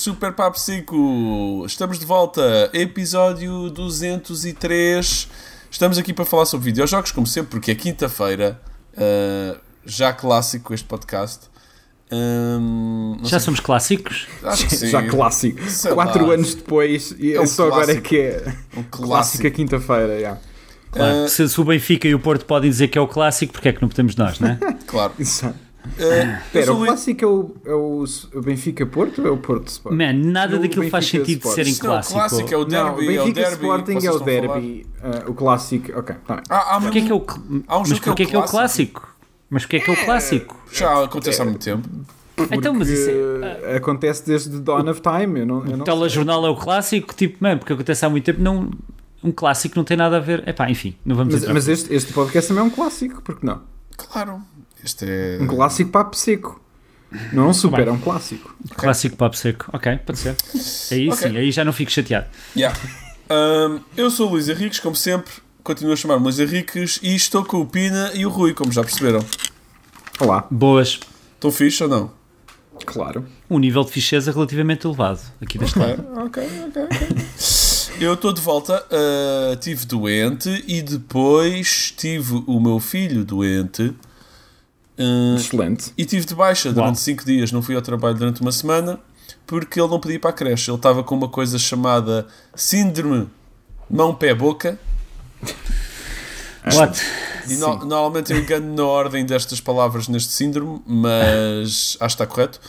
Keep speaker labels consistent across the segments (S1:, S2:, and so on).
S1: Super Papo 5, estamos de volta, episódio 203. Estamos aqui para falar sobre videojogos, como sempre, porque é quinta-feira, uh, já clássico este podcast. Um,
S2: já sei. somos clássicos?
S1: Acho que sim.
S3: Já clássico. Sei Quatro lá. anos depois, e é um só agora é que é um clássico a quinta-feira. Yeah.
S2: Claro. Uh, se, se, o Benfica e o Porto podem dizer que é o clássico, porque é que não podemos nós, não é?
S1: claro.
S3: Exato. Espera, uh, o clássico é o, é o Benfica Porto ou é o Porto Sport?
S2: Man, nada não, daquilo faz sentido Sport. de serem clássico.
S1: Não, o clássico é o derby. Não, o
S3: Benfica
S1: é o derby
S3: Sporting é o derby. Uh, o clássico, ok. Tá
S2: ah, há, que é que é o, há um mas porquê é, que é o clássico? Mas porquê é que é o clássico?
S1: Já acontece há muito tempo.
S3: Porque então, mas isso é, acontece desde Dawn of Time. Eu não, eu não
S2: o telejornal é o clássico, tipo, man, porque acontece há muito tempo, não, um clássico não tem nada a ver. Epá, enfim, não vamos
S3: Mas, mas este, este podcast também é um clássico, porque não?
S1: Claro. Este é...
S3: Um clássico papo seco. Não é um super, é um clássico.
S2: Okay. Clássico papo seco. Ok, pode ser. Aí okay. sim, aí já não fico chateado.
S1: Yeah. Um, eu sou o Luís Henriques, como sempre, continuo a chamar-me Luís Henriques e estou com o Pina e o Rui, como já perceberam.
S3: Olá.
S2: Boas.
S1: Estão fixe ou não?
S3: Claro.
S2: Um nível de ficheza relativamente elevado aqui deste
S1: okay. lado. Ok, ok, ok. Eu estou de volta, uh, tive doente e depois tive o meu filho doente.
S3: Uh, Excelente.
S1: E tive de baixa durante 5 dias, não fui ao trabalho durante uma semana porque ele não podia ir para a creche. Ele estava com uma coisa chamada Síndrome Mão-Pé-Boca.
S2: What?
S1: E no, normalmente eu engano na ordem destas palavras neste síndrome, mas acho que está correto.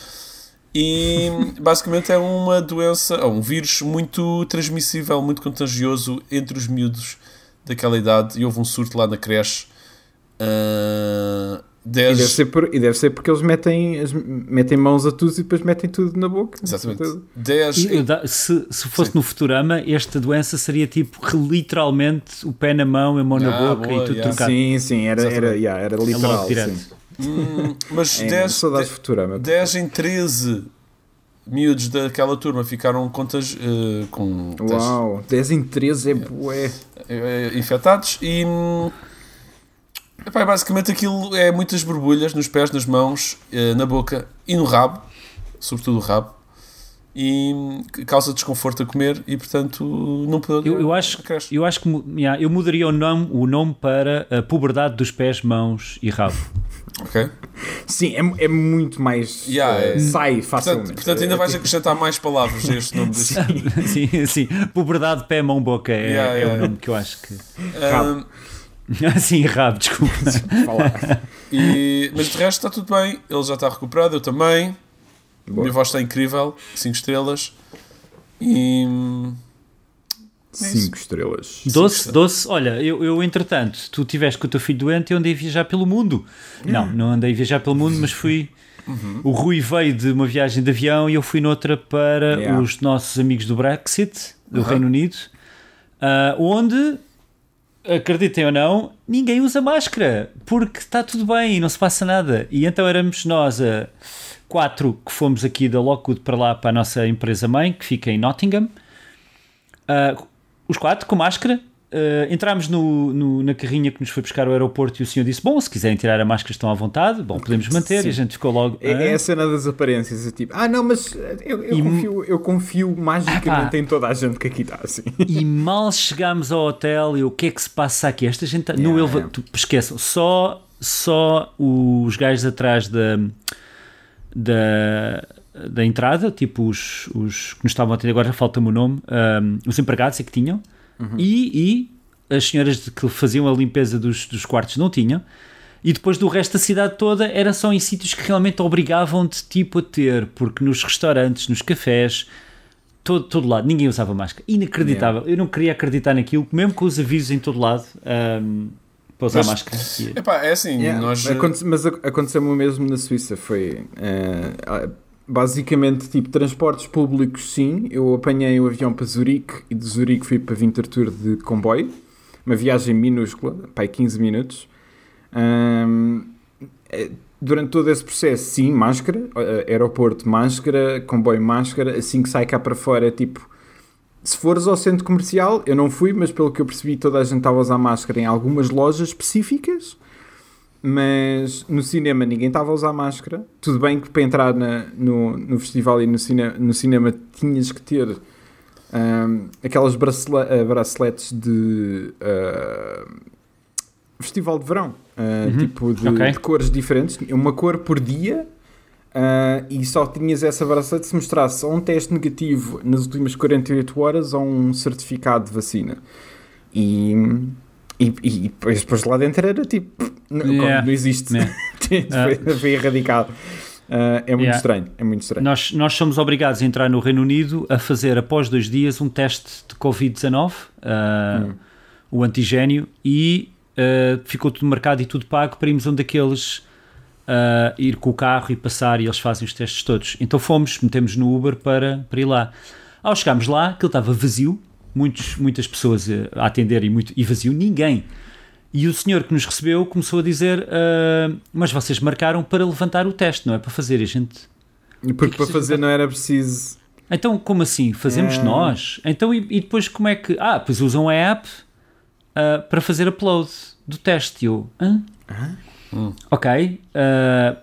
S1: E basicamente é uma doença, um vírus muito transmissível, muito contagioso entre os miúdos daquela idade. E houve um surto lá na creche. Uh,
S3: dez... e, deve ser por, e deve ser porque eles metem, metem mãos a tudo e depois metem tudo na boca.
S1: Exatamente. Dez... E,
S2: se, se fosse Sim. no Futurama, esta doença seria tipo literalmente o pé na mão, a mão ah, na boca boa, e tudo yeah. trocado.
S3: Sim, sim, era, era, yeah, era é literal. É sim.
S1: Hum, mas é, 10, Futurama. 10 em 13 miúdos daquela turma ficaram contas, uh, com.
S3: Uau, 10 em 13 é bué.
S1: É, é, infectados e. Hum, epá, basicamente aquilo é muitas borbulhas nos pés, nas mãos, uh, na boca e no rabo, sobretudo o rabo e causa desconforto a comer e portanto não pode
S2: eu, eu acho eu acho que yeah, eu mudaria o nome o nome para a puberdade dos pés mãos e rabo.
S1: Ok?
S3: Sim é, é muito mais
S1: yeah, uh,
S3: é. sai facilmente.
S1: portanto, portanto ainda vais acrescentar mais palavras a este nome desse
S2: sim, sim, sim puberdade pé mão boca é, yeah, é o nome que eu acho que
S3: rabo
S2: um, sim rabo desculpa
S1: e, mas de resto está tudo bem ele já está recuperado eu também Boa. Minha voz está incrível, 5 estrelas. E.
S3: 5 é estrelas.
S2: Doce, doce. Olha, eu, eu entretanto, tu estiveste com o teu filho doente e andei a viajar pelo mundo. Não, não andei a viajar pelo mundo, mas fui. Uhum. O Rui veio de uma viagem de avião e eu fui noutra para yeah. os nossos amigos do Brexit, do uhum. Reino Unido, uh, onde, acreditem ou não, ninguém usa máscara porque está tudo bem, não se passa nada. E então éramos nós a quatro que fomos aqui da Lockwood para lá, para a nossa empresa mãe, que fica em Nottingham. Uh, os quatro com máscara. Uh, entramos no, no, na carrinha que nos foi buscar ao aeroporto e o senhor disse: Bom, se quiserem tirar a máscara, estão à vontade. Bom, podemos manter. Sim. E a gente ficou logo.
S3: É, é a cena das aparências. É tipo, ah, não, mas eu, eu, e, confio, eu confio magicamente ah, em toda a gente que aqui está assim.
S2: E mal chegámos ao hotel e o que é que se passa aqui? Esta gente tá, yeah, no elevador. Yeah. Esqueçam, só, só os gajos atrás da da, da entrada, tipo os, os que nos estavam a atender, agora falta-me o nome, um, os empregados é que tinham, uhum. e, e as senhoras que faziam a limpeza dos, dos quartos não tinham. E depois do resto da cidade toda era só em sítios que realmente obrigavam-te tipo a ter, porque nos restaurantes, nos cafés, todo, todo lado, ninguém usava máscara. Inacreditável. Yeah. Eu não queria acreditar naquilo, mesmo com os avisos em todo lado. Um, para usar mas, máscara.
S1: Epá, é assim, yeah, nós...
S3: Aconte mas aconteceu-me o mesmo na Suíça, foi... Uh, basicamente, tipo, transportes públicos, sim. Eu apanhei o avião para Zurique e de Zurique fui para Winterthur de comboio. Uma viagem minúscula, para 15 minutos. Um, eh, durante todo esse processo, sim, máscara. Aeroporto, máscara. Comboio, máscara. Assim que sai cá para fora, tipo se fores ao centro comercial, eu não fui, mas pelo que eu percebi, toda a gente estava a usar máscara em algumas lojas específicas. Mas no cinema ninguém estava a usar máscara. Tudo bem que para entrar na, no, no festival e no, cine, no cinema tinhas que ter um, aquelas bracele, uh, braceletes de uh, festival de verão, uh, uhum. tipo de, okay. de, cores diferentes, uma cor por dia. e só tinhas essa bracelete se mostrasse ou um teste negativo nas últimas 48 horas ou um certificado de vacina. E, e, e depois, depois lá dentro era tipo, não, yeah. não existe, yeah. foi, foi erradicado. Uh, é muito yeah. estranho, é muito estranho.
S2: Nós, nós somos obrigados a entrar no Reino Unido a fazer após dois dias um teste de Covid-19, uh, hum. o antigênio, e uh, ficou tudo marcado e tudo pago para irmos um daqueles ir com o carro e passar e eles fazem os testes todos. Então fomos, metemos no Uber para, para ir lá. Ao chegarmos lá, aquilo estava vazio, muitos, muitas pessoas a atender e, muito, e vazio, ninguém e o senhor que nos recebeu começou a dizer: uh, Mas vocês marcaram para levantar o teste, não é? Para fazer. E a gente.
S3: Porque para fazer não era preciso.
S2: Então, como assim? Fazemos é... nós? Então, e, e, depois como é que. Ah, pois usam a app uh, para fazer upload do teste. E eu. Hã? Hum. Ok. Uh,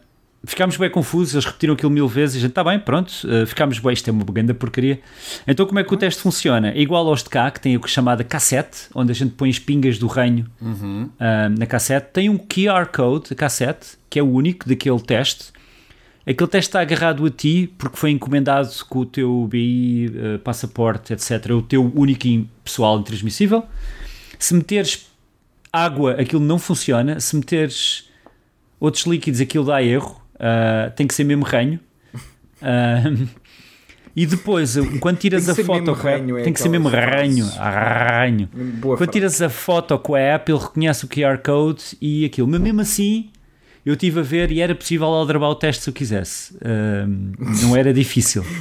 S2: ficámos bem confusos, eles repetiram aquilo mil vezes e a gente, está bem, pronto, uh, ficámos bem, isto é uma grande porcaria. Então como é que o teste funciona? É igual aos de cá, que tem o que é chamada cassete, onde a gente põe as pingas do reino uhum. uh, na cassete. Tem um QR Code, a cassete, que é o único daquele teste. Aquele teste está agarrado a ti porque foi encomendado com o teu BI, uh, eh, passaporte, etc. É o teu único pessoal intransmissível. Se meteres água, aquilo não funciona. Se meteres outros líquidos, aquilo dá erro. Uh, tem que ser mesmo ranho. Uh, e depois, quando tiras a foto com a é tem que ser mesmo ranho, ranho. Boa quando tiras a foto com a app, ele reconhece o QR Code e aquilo. Mas mesmo assim, eu estive a ver e era possível aldrabar o teste se eu quisesse. Uh, não era difícil.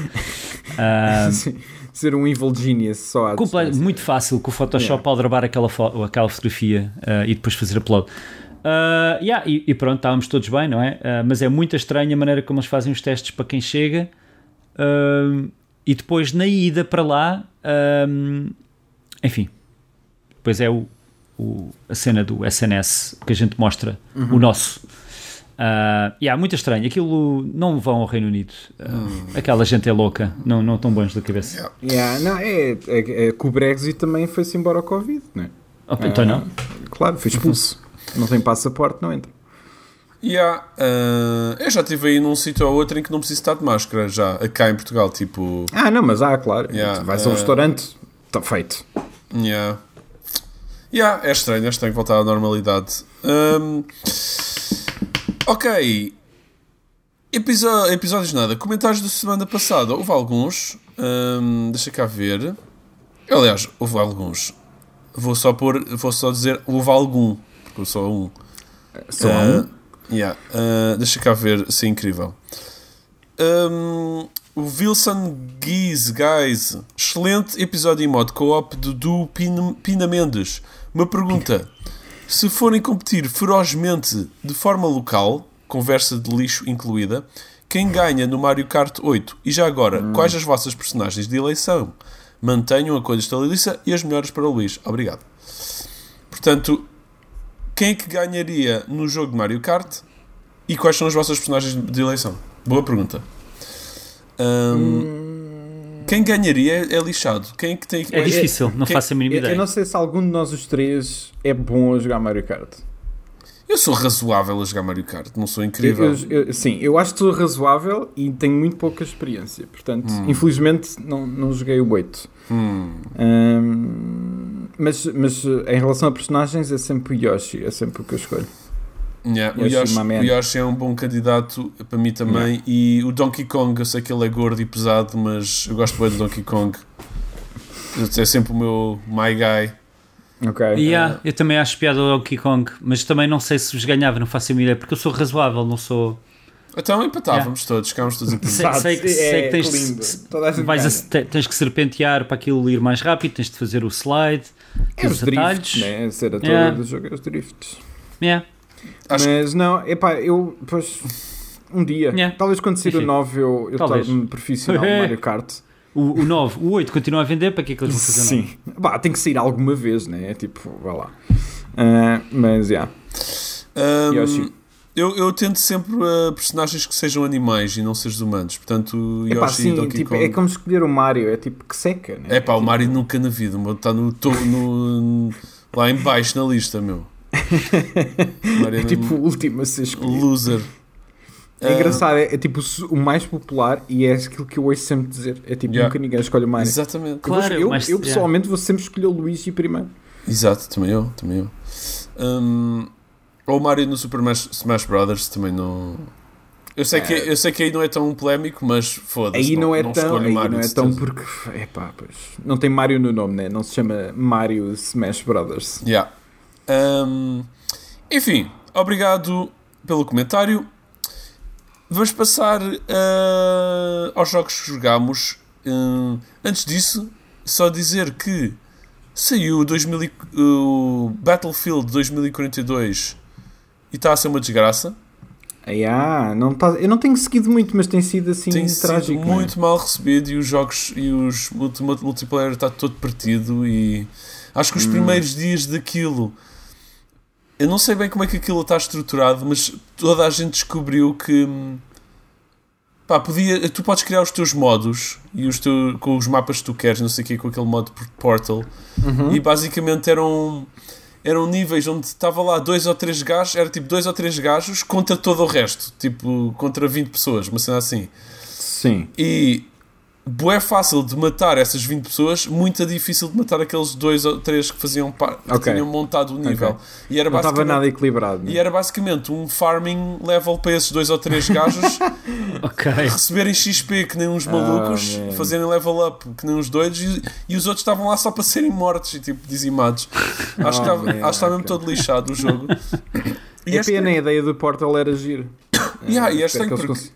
S3: Ser um evil genius só
S2: Muito fácil com o Photoshop yeah. aldrabar aquela, fo aquela fotografia e depois fazer upload. Uh, yeah, e, e, pronto, estávamos todos bem, não é? Uh, mas é muito estranha a maneira como eles fazem os testes para quem chega. Uh, e depois na ida para lá, enfim, depois é o, o, a cena do SNS que a gente mostra, uhum. o nosso. Uh, yeah, muito estranho. Aquilo não vão ao Reino Unido. Uh. Aquela gente é louca, não, não estão bons da cabeça.
S3: Yeah. yeah não, é, é, é, que o Brexit também foi-se embora ao Covid, não é?
S2: Oh, então não.
S3: Claro, foi expulso. Não tem passaporte, não entra.
S1: Yeah, uh, eu já estive aí num sítio ou outro em que não preciso estar de máscara já, cá em Portugal, tipo...
S3: Ah, não, mas há, claro. Yeah, Vais uh, a um restaurante, está feito.
S1: Yeah. Yeah, é estranho, é estranho voltar à normalidade. Um, ok. Episódio, episódios nada. Comentários da semana passada. Houve alguns. Um, deixa cá ver. Aliás, houve alguns. Vou só, pôr, vou só dizer houve algum só um.
S3: Só uh, um?
S1: Yeah. Uh, deixa cá ver se é incrível. Um, o Wilson Guise, guys, excelente episódio em modo co-op do, do Pina, Pina Mendes. Uma pergunta: se forem competir ferozmente de forma local, conversa de lixo incluída, quem ganha no Mario Kart 8? E já agora, hum. quais as vossas personagens de eleição? Mantenham a coisa estaladiça e as melhores para o Luís. Obrigado. Portanto, quem é que ganharia no jogo de Mario Kart e quais são as vossas personagens de eleição? Boa pergunta. Um, hum... Quem ganharia é, é, lixado. Quem é que tem
S2: É difícil, não quem, faço a mínima ideia.
S3: Eu não sei se algum de nós os três é bom a jogar Mario Kart.
S1: Eu sou razoável a jogar Mario Kart, não sou incrível.
S3: Eu, eu, sim, eu acho que sou razoável e tenho muito pouca experiência. Portanto, hum. infelizmente, não, não joguei o 8. Hum. Um, mas, mas em relação a personagens, é sempre o Yoshi, é sempre o que eu escolho.
S1: Yeah, Yoshi, o, Yoshi, o, Yoshi, é um bom candidato para mim também. Yeah. E o Donkey Kong, eu sei que ele é gordo e pesado, mas eu gosto bem do Donkey Kong. É sempre o meu my guy.
S2: Ok. Yeah, uh, eu também acho piada o Donkey Kong, mas também não sei se os ganhava, não faço a minha ideia, porque eu sou razoável, não sou.
S1: Então empatávamos yeah. todos, ficámos todos em
S2: sei, sei, que, sei que tens, é vais a, tens que serpentear para aquilo ir mais rápido, tens de fazer o slide,
S3: os, os drifts, né? A ser a toda yeah. do jogo é os drifts.
S2: Yeah.
S3: Mas não, epá, eu pois um dia, yeah. talvez quando sair o 9 eu, eu torne profissional no Mario Kart.
S2: O, o 9, o 8 continua a vender, para que é que eles vão fazer
S3: Sim, bah, tem que sair alguma vez, né? É tipo, vá lá. Uh, mas, já. Yeah.
S1: Um,
S3: Yoshi.
S1: Eu, eu tento sempre uh, personagens que sejam animais e não seres humanos. Portanto,
S3: Epá,
S1: Yoshi e
S3: sim,
S1: Donkey
S3: tipo,
S1: Kong.
S3: é como escolher o Mario, é tipo que seca, né?
S1: É pá, o
S3: tipo,
S1: Mario nunca na vida, está no, to- no, lá em baixo na lista, meu. Mario
S3: É tipo o último a ser escolhido.
S1: loser.
S3: É
S1: Ah,
S3: engraçado, é, é tipo o mais popular e é aquilo que eu ouço sempre dizer. É tipo,
S1: Yeah.
S3: nunca ninguém escolhe o Mario.
S1: Exatamente.
S2: Claro,
S3: eu,
S2: mas-
S3: eu pessoalmente vou sempre escolher o Luigi primeiro.
S1: Exato, também eu, também eu. Hum, ou o Mario no Super Smash, Brothers também não. Eu sei, que, eu sei que aí não é tão polémico, mas foda-se.
S3: Aí não, é tão,
S1: escolho
S3: aí
S1: Mario
S3: não é tão porque, epá, pois, não tem Mario no nome, né? Não se chama Mario Smash Brothers.
S1: Yeah. Hum, enfim, obrigado pelo comentário. Vamos passar ah, aos jogos que jogámos. Hum, antes disso, só dizer que saiu o 2000 o Battlefield 2042 e está a ser uma desgraça.
S3: Aí, ah, não tá, eu não tenho seguido muito, mas tem sido assim
S1: Tem
S3: trágico.
S1: sido
S3: né?
S1: muito mal recebido e os jogos e os multi- multiplayer está todo partido e acho que os
S3: Hum.
S1: primeiros dias daquilo eu não sei bem como é que aquilo está estruturado, mas toda a gente descobriu que pá, podia, tu podes criar os teus modos e os teu, com os mapas que tu queres, não sei o que, com aquele modo por- Portal
S3: Uhum.
S1: e basicamente eram eram níveis onde estava lá dois ou três gajos, era tipo dois ou três gajos contra todo o resto, tipo contra 20 pessoas, uma cena assim.
S3: Sim.
S1: E bué fácil de matar essas 20 pessoas, muito difícil de matar aqueles dois ou três que faziam par- que
S3: Ok.
S1: tinham montado o nível.
S3: Ok.
S1: E era
S3: Não estava
S1: basicamente
S3: nada equilibrado. né?
S1: e era basicamente um farming level para esses dois ou três gajos
S2: Ok.
S1: receberem XP que nem uns malucos,
S3: man.
S1: fazerem level up que nem uns doidos e, e os outros estavam lá só para serem mortos e tipo dizimados. Acho, que,
S3: Oh,
S1: estava-
S3: man,
S1: acho que mesmo todo lixado o jogo. E
S3: É
S1: este-
S3: pena, a ideia do Portal era giro.
S1: Yeah, e é estranho
S3: que
S1: porque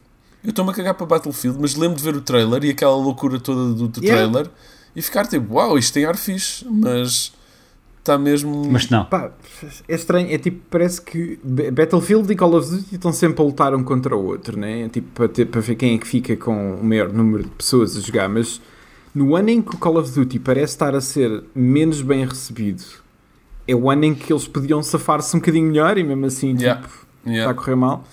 S1: eu estou-me a cagar para Battlefield, mas lembro de ver o trailer e aquela loucura toda do, do
S3: Yeah.
S1: trailer e ficar tipo, uau, isto tem ar fixe, mas está mesmo.
S2: Mas não.
S3: Pá, é estranho, é tipo, parece que Battlefield e Call of Duty estão sempre a lutar um contra o outro, né? É tipo, para, ter, para ver quem é que fica com o maior número de pessoas a jogar, mas no ano em que o Call of Duty parece estar a ser menos bem recebido, é o ano em que eles podiam safar-se um bocadinho melhor e mesmo assim,
S1: Yeah.
S3: tipo,
S1: Yeah.
S3: está a correr mal.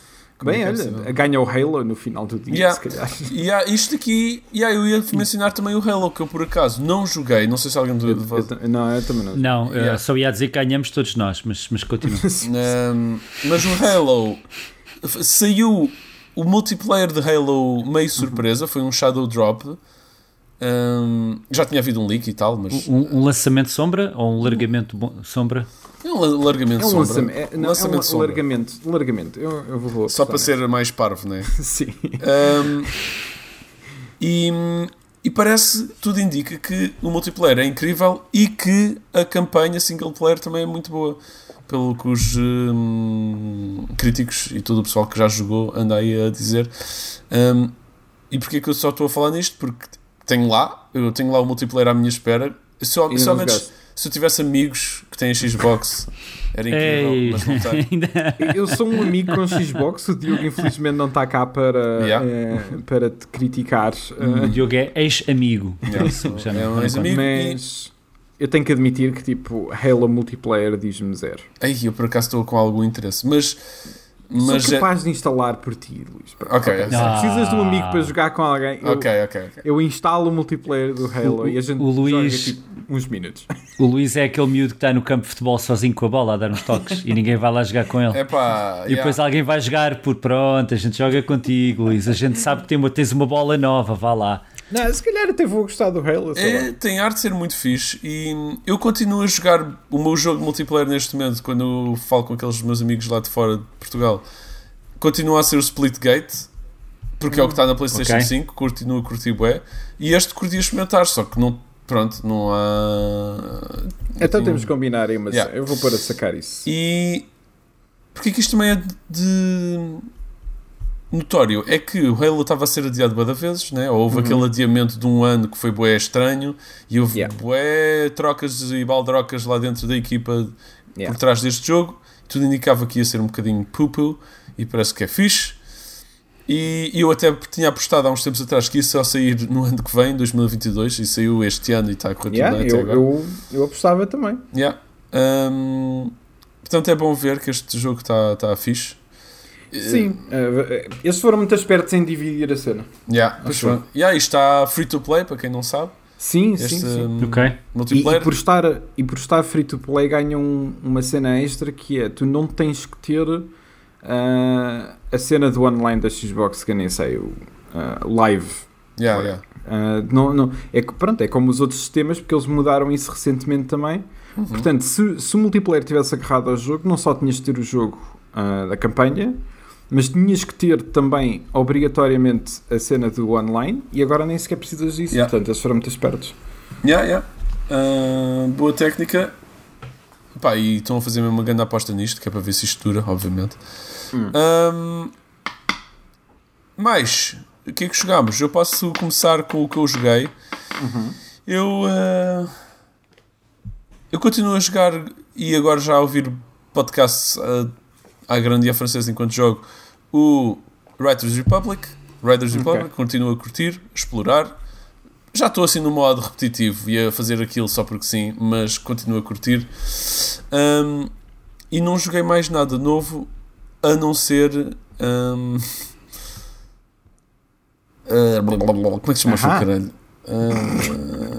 S3: Bem,
S1: é
S3: olha, ganha o Halo no final do dia,
S1: Yeah.
S3: se calhar.
S1: E há isto aqui, e há, eu ia mencionar também o Halo, que eu por acaso não joguei, não sei se alguém
S3: Eu-
S1: de-
S3: eu- não, eu também não.
S2: Não,
S1: Yeah.
S2: só ia dizer que ganhamos todos nós, mas, mas continua.
S1: Um, mas o Halo saiu o multiplayer de Halo meio surpresa, foi um Shadow Drop. Um, já tinha havido um leak e tal, mas
S2: Um, um lançamento sombra ou um largamento bom- sombra?
S1: é um la- largamento
S3: É um
S1: sombra.
S3: lançamento, é, não,
S1: lançamento
S3: é um
S1: sombra.
S3: largamento, largamento. Eu, eu vou
S1: Só
S3: apostar
S1: para ser mais parvo, né?
S3: nisso. Sim.
S1: Um, e, e parece, tudo indica que o multiplayer é incrível e que a campanha single player também é muito boa. Pelo que os hum, críticos e todo o pessoal que já jogou anda aí a dizer. Um, e porquê que eu só estou a falar nisto? Porque tenho lá, eu tenho lá o multiplayer à minha espera. Só
S3: não
S1: menos, se eu tivesse amigos que têm Xbox, era incrível,
S2: Ei,
S1: mas não tenho.
S3: Eu sou um amigo com Xbox, o Diogo infelizmente não está cá para,
S1: Yeah.
S3: eh, para te criticar,
S2: o
S3: eh,
S2: Diogo é ex-amigo.
S1: Yeah,
S2: Já
S1: é
S2: não-
S1: um ex-amigo.
S3: mas eu tenho que admitir que tipo Halo multiplayer diz-me zero.
S1: Ai, eu por acaso estou com algum interesse, mas. Mas
S3: sou
S1: é-
S3: capaz de instalar por ti, Luís.
S1: Ok.
S3: Se
S2: Ah.
S3: precisas de um amigo para jogar com alguém, eu,
S1: Ok, ok, ok.
S3: eu instalo o multiplayer do Halo
S2: O-
S3: e a gente
S2: o Luís-
S3: joga tipo uns minutos.
S2: O Luís é aquele miúdo que está no campo de futebol sozinho com a bola a dar uns toques e ninguém vai lá jogar com ele.
S1: É
S2: E depois alguém vai jogar por pronto, a gente joga contigo, Luís. A gente sabe que tem uma- tens uma bola nova, vá lá.
S3: Não, se calhar até vou gostar do Halo.
S1: é, tem arte de ser muito fixe e eu continuo a jogar o meu jogo multiplayer neste momento quando eu falo com aqueles meus amigos lá de fora de Portugal. Continua a ser o Splitgate porque é o que está na PlayStation
S2: ok.
S1: 5, continuo a curtir bué e este curti a experimentar, só que não, pronto, não há.
S3: Então temos que combinar aí, mas
S1: Yeah.
S3: eu vou para sacar isso.
S1: E porque que isto também é de notório é que o Halo estava a ser adiado bué vezes, né? houve aquele adiamento de um ano que foi bué estranho e houve
S3: Yeah.
S1: bué trocas e baldrocas lá dentro da equipa
S3: Yeah.
S1: por trás deste jogo. Tudo indicava que ia ser um bocadinho pupu e parece que é fixe. E eu até tinha apostado há uns tempos atrás que ia só sair no ano que vem, 2022, e saiu este ano e está a correr tudo
S3: Yeah,
S1: bem até
S3: eu,
S1: agora.
S3: eu, eu apostava também.
S1: Yeah. Um, Portanto, é bom ver que este jogo está tá fixe.
S3: Sim, uh, eles foram muito espertos em dividir a cena.
S1: Yeah, acho yeah, isto está free to play, para quem não sabe.
S3: Sim, este, sim, sim.
S2: Um, ok.
S3: Multiplayer. E, e, por estar, e por estar free to play ganham um, uma cena extra que é tu não tens que ter uh, a cena do online da Xbox que eu nem sei, o uh, live.
S1: Yeah, yeah.
S3: Uh, não, não, é, pronto, é como os outros sistemas porque eles mudaram isso recentemente também. Uhum. Portanto, se, se o multiplayer tivesse agarrado ao jogo, não só tinhas de ter o jogo da campanha, mas tinhas que ter também obrigatoriamente a cena do online e agora nem sequer precisas disso, yeah. portanto eles foram muito espertos.
S1: Yeah, yeah. Uh, boa técnica. Pá, e estão a fazer mesmo uma grande aposta nisto, que é para ver se isto dura, obviamente. Hum. Um, mais, o que é que jogámos? Eu posso começar com o que eu joguei.
S3: Uhum.
S1: Eu, uh, eu continuo a jogar e agora já a ouvir podcasts uh, à grande e à francesa enquanto jogo o Writers Republic. Writers okay. Republic, continuo a curtir, a explorar. Já estou assim no modo repetitivo e a fazer aquilo só porque sim, mas continuo a curtir. Um, e não joguei mais nada novo a não ser. Um, uh, como é que se chama o caralho? Uh,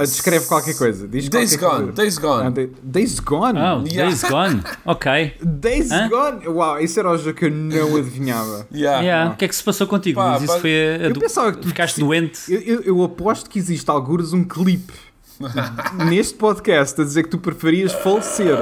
S3: Descreve qualquer coisa. Diz
S1: Days
S3: Gone.
S1: Coisa. Days Gone. Ah,
S3: Days Gone?
S2: Oh, yeah. Days Gone. Ok.
S3: Days Hã? Gone? Uau, isso era o jogo que eu não adivinhava.
S2: Yeah. yeah. O que é que se passou contigo? Pá, isso foi a, a eu pensava que tu ficaste doente.
S3: Eu, eu, eu aposto que existe alguns um clipe neste podcast a dizer que tu preferias falecer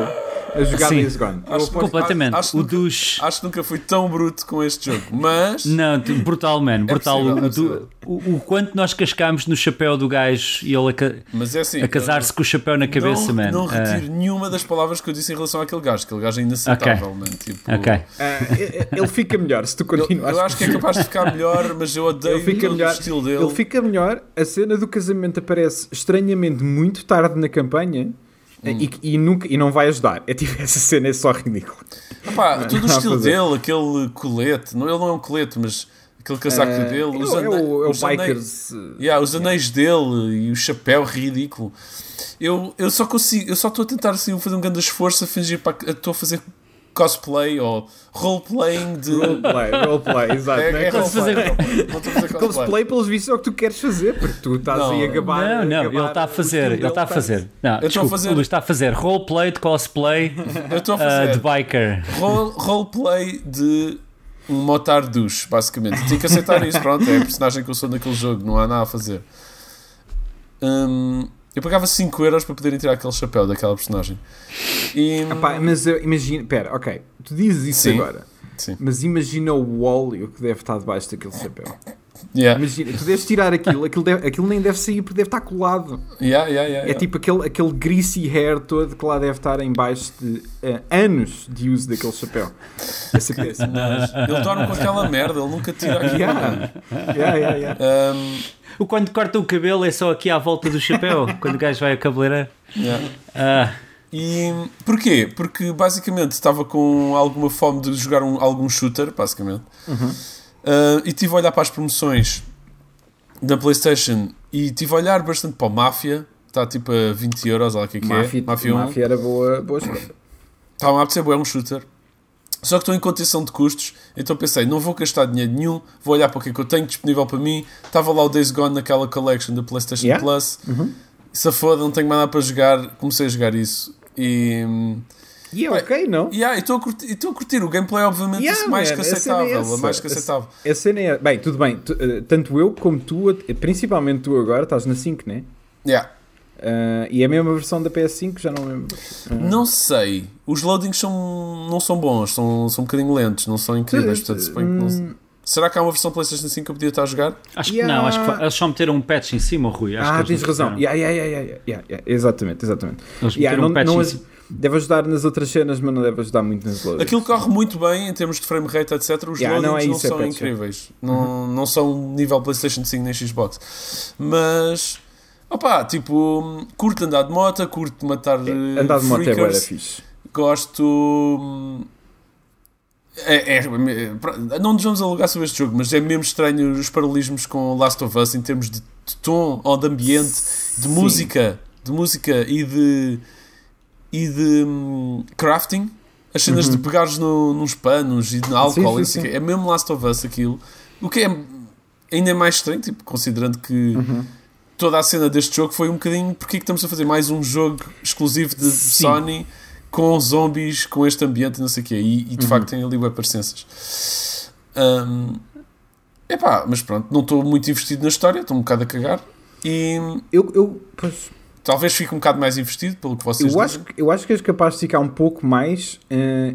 S3: a jogar Sim, Days Gone.
S2: Acho, completamente.
S1: Acho,
S2: o
S1: nunca,
S2: dos...
S1: acho que nunca fui tão bruto com este jogo, mas.
S2: Não, brutal, man. É brutal. É possível, é o, o, quanto nós cascámos no chapéu do gajo e ele a, é assim, a casar-se com o chapéu na cabeça,
S1: não,
S2: man.
S1: Não retiro uh... nenhuma das palavras que eu disse em relação àquele gajo. Aquele gajo é inaceitável, okay. man. Tipo,
S2: ok.
S3: Uh, ele fica melhor se tu continuas.
S1: Eu, eu acho que é capaz de ficar melhor, mas eu odeio fica melhor, o estilo dele.
S3: Ele fica melhor. A cena do casamento aparece estranhamente muito tarde na campanha Hum. E, e, nunca, e não vai ajudar. É tipo, essa cena é só ridícula.
S1: Todo o estilo dele, aquele colete, não, ele não é um colete, mas aquele casaco uh, dele, os,
S3: é, o, é
S1: os,
S3: anéis,
S1: yeah, os anéis dele e o chapéu ridículo. Eu, eu só consigo, eu só estou a tentar assim, fazer um grande esforço a fingir para estou a fazer cosplay ou roleplaying de.
S3: Roleplay, roleplay, exato. É,
S1: é, é
S3: fazer... fazer cosplay, pelos vistos, é o que tu queres fazer, porque tu estás não, aí a gabar.
S2: Não, não, ele está a fazer, ele está a fazer. Não, eu desculpa, fazer... está a fazer roleplay de cosplay
S1: eu estou a fazer uh,
S2: de biker.
S1: Role, roleplay de um motar douche, basicamente. Tenho que aceitar isso, pronto, é a personagem que eu sou naquele jogo, não há nada a fazer. Hum, eu pagava 5 euros para poderem tirar aquele chapéu daquela personagem. E...
S3: Epá, mas imagina, pera, ok, tu dizes isso Sim. agora,
S1: Sim.
S3: mas imagina o óleo que deve estar debaixo daquele chapéu.
S1: Yeah.
S3: Imagina, tu deves tirar aquilo, aquilo, deve, aquilo nem deve sair porque deve estar colado.
S1: Yeah, yeah, yeah,
S3: é tipo aquele, aquele greasy hair todo que lá deve estar em baixo de uh, anos de uso daquele chapéu. Esse
S1: Mas ele dorme com aquela merda, ele nunca tira aquilo.
S3: Yeah. Yeah, yeah, yeah.
S1: Um,
S2: o quando corta o cabelo é só aqui à volta do chapéu, quando o gajo vai a cabeleireiro.
S1: Yeah.
S2: Ah.
S1: E porquê? Porque basicamente estava com alguma fome de jogar um, algum shooter, basicamente.
S3: Uhum.
S1: Uh, e estive a olhar para as promoções da PlayStation e estive a olhar bastante para o Mafia. Está tipo a 20 euros, olha o que é que
S3: Mafia,
S1: é.
S3: Mafia 1. Mafia era boa, boa escolha.
S1: Estava a apetecer, é um shooter. Só que estou em contenção de custos, então pensei, não vou gastar dinheiro nenhum, vou olhar para o que é que eu tenho disponível para mim. Estava lá o Days Gone naquela collection da PlayStation
S3: yeah?
S1: Plus.
S3: Uhum.
S1: Se foda, não tenho mais nada para jogar, comecei a jogar isso. E.
S3: E é ok, não?
S1: E yeah, estou a, curtir, estou a curtir o gameplay, obviamente, yeah, mais man, que aceitável. É mais que aceitável.
S3: A, a cena é. Bem, tudo bem, tu, uh, tanto eu como tu, principalmente tu agora, estás na 5, né?
S1: Yeah.
S3: Uh, e é a mesma versão da PS5, já não lembro.
S1: Uh. Não sei. Os loadings são, não são bons, são, são um bocadinho lentos, não são incríveis. Portanto, não... Hum. Será que há uma versão PlayStation 5 que eu podia estar a jogar?
S2: Acho que yeah. não, acho que eles só meteram um patch em cima, Rui. Acho
S3: ah, tens razão. Yeah, yeah, yeah, yeah, Exatamente, exatamente. Eles yeah, não, um patch não, em cima. Deve ajudar nas outras cenas, mas não deve ajudar muito nas loadings.
S1: Aquilo corre muito bem em termos de frame rate, etc. Os yeah, não, é não são é incríveis. Não, uhum. não são nível PlayStation 5 nem Xbox. Mas Opa, tipo, curto andar de moto, curto matar.
S3: É, andar de moto é boa, fixe.
S1: Gosto. Hum, é, é, é, não nos vamos alugar sobre este jogo, mas é mesmo estranho os paralelismos com Last of Us em termos de, de tom ou de ambiente, de Sim. música, de música e de e de hum, crafting. As cenas de pegares no, nos panos e no álcool,
S3: Uhum. sim, sim.
S1: quê. é mesmo Last of Us aquilo. O que é ainda é mais estranho, tipo, considerando que
S3: Uhum.
S1: toda a cena deste jogo foi um bocadinho porque é que estamos a fazer mais um jogo exclusivo de
S3: Sim.
S1: Sony com zombies, com este ambiente e não sei o quê. E, e de
S3: Uhum.
S1: facto tem ali web parecenças. Hum, epá, mas pronto, não estou muito investido na história, estou um bocado a cagar. E
S3: Eu, eu, pois,
S1: talvez fique um bocado mais investido pelo que vocês
S3: eu,
S1: dizem.
S3: acho, que- eu acho que és capaz de ficar um pouco mais. eh,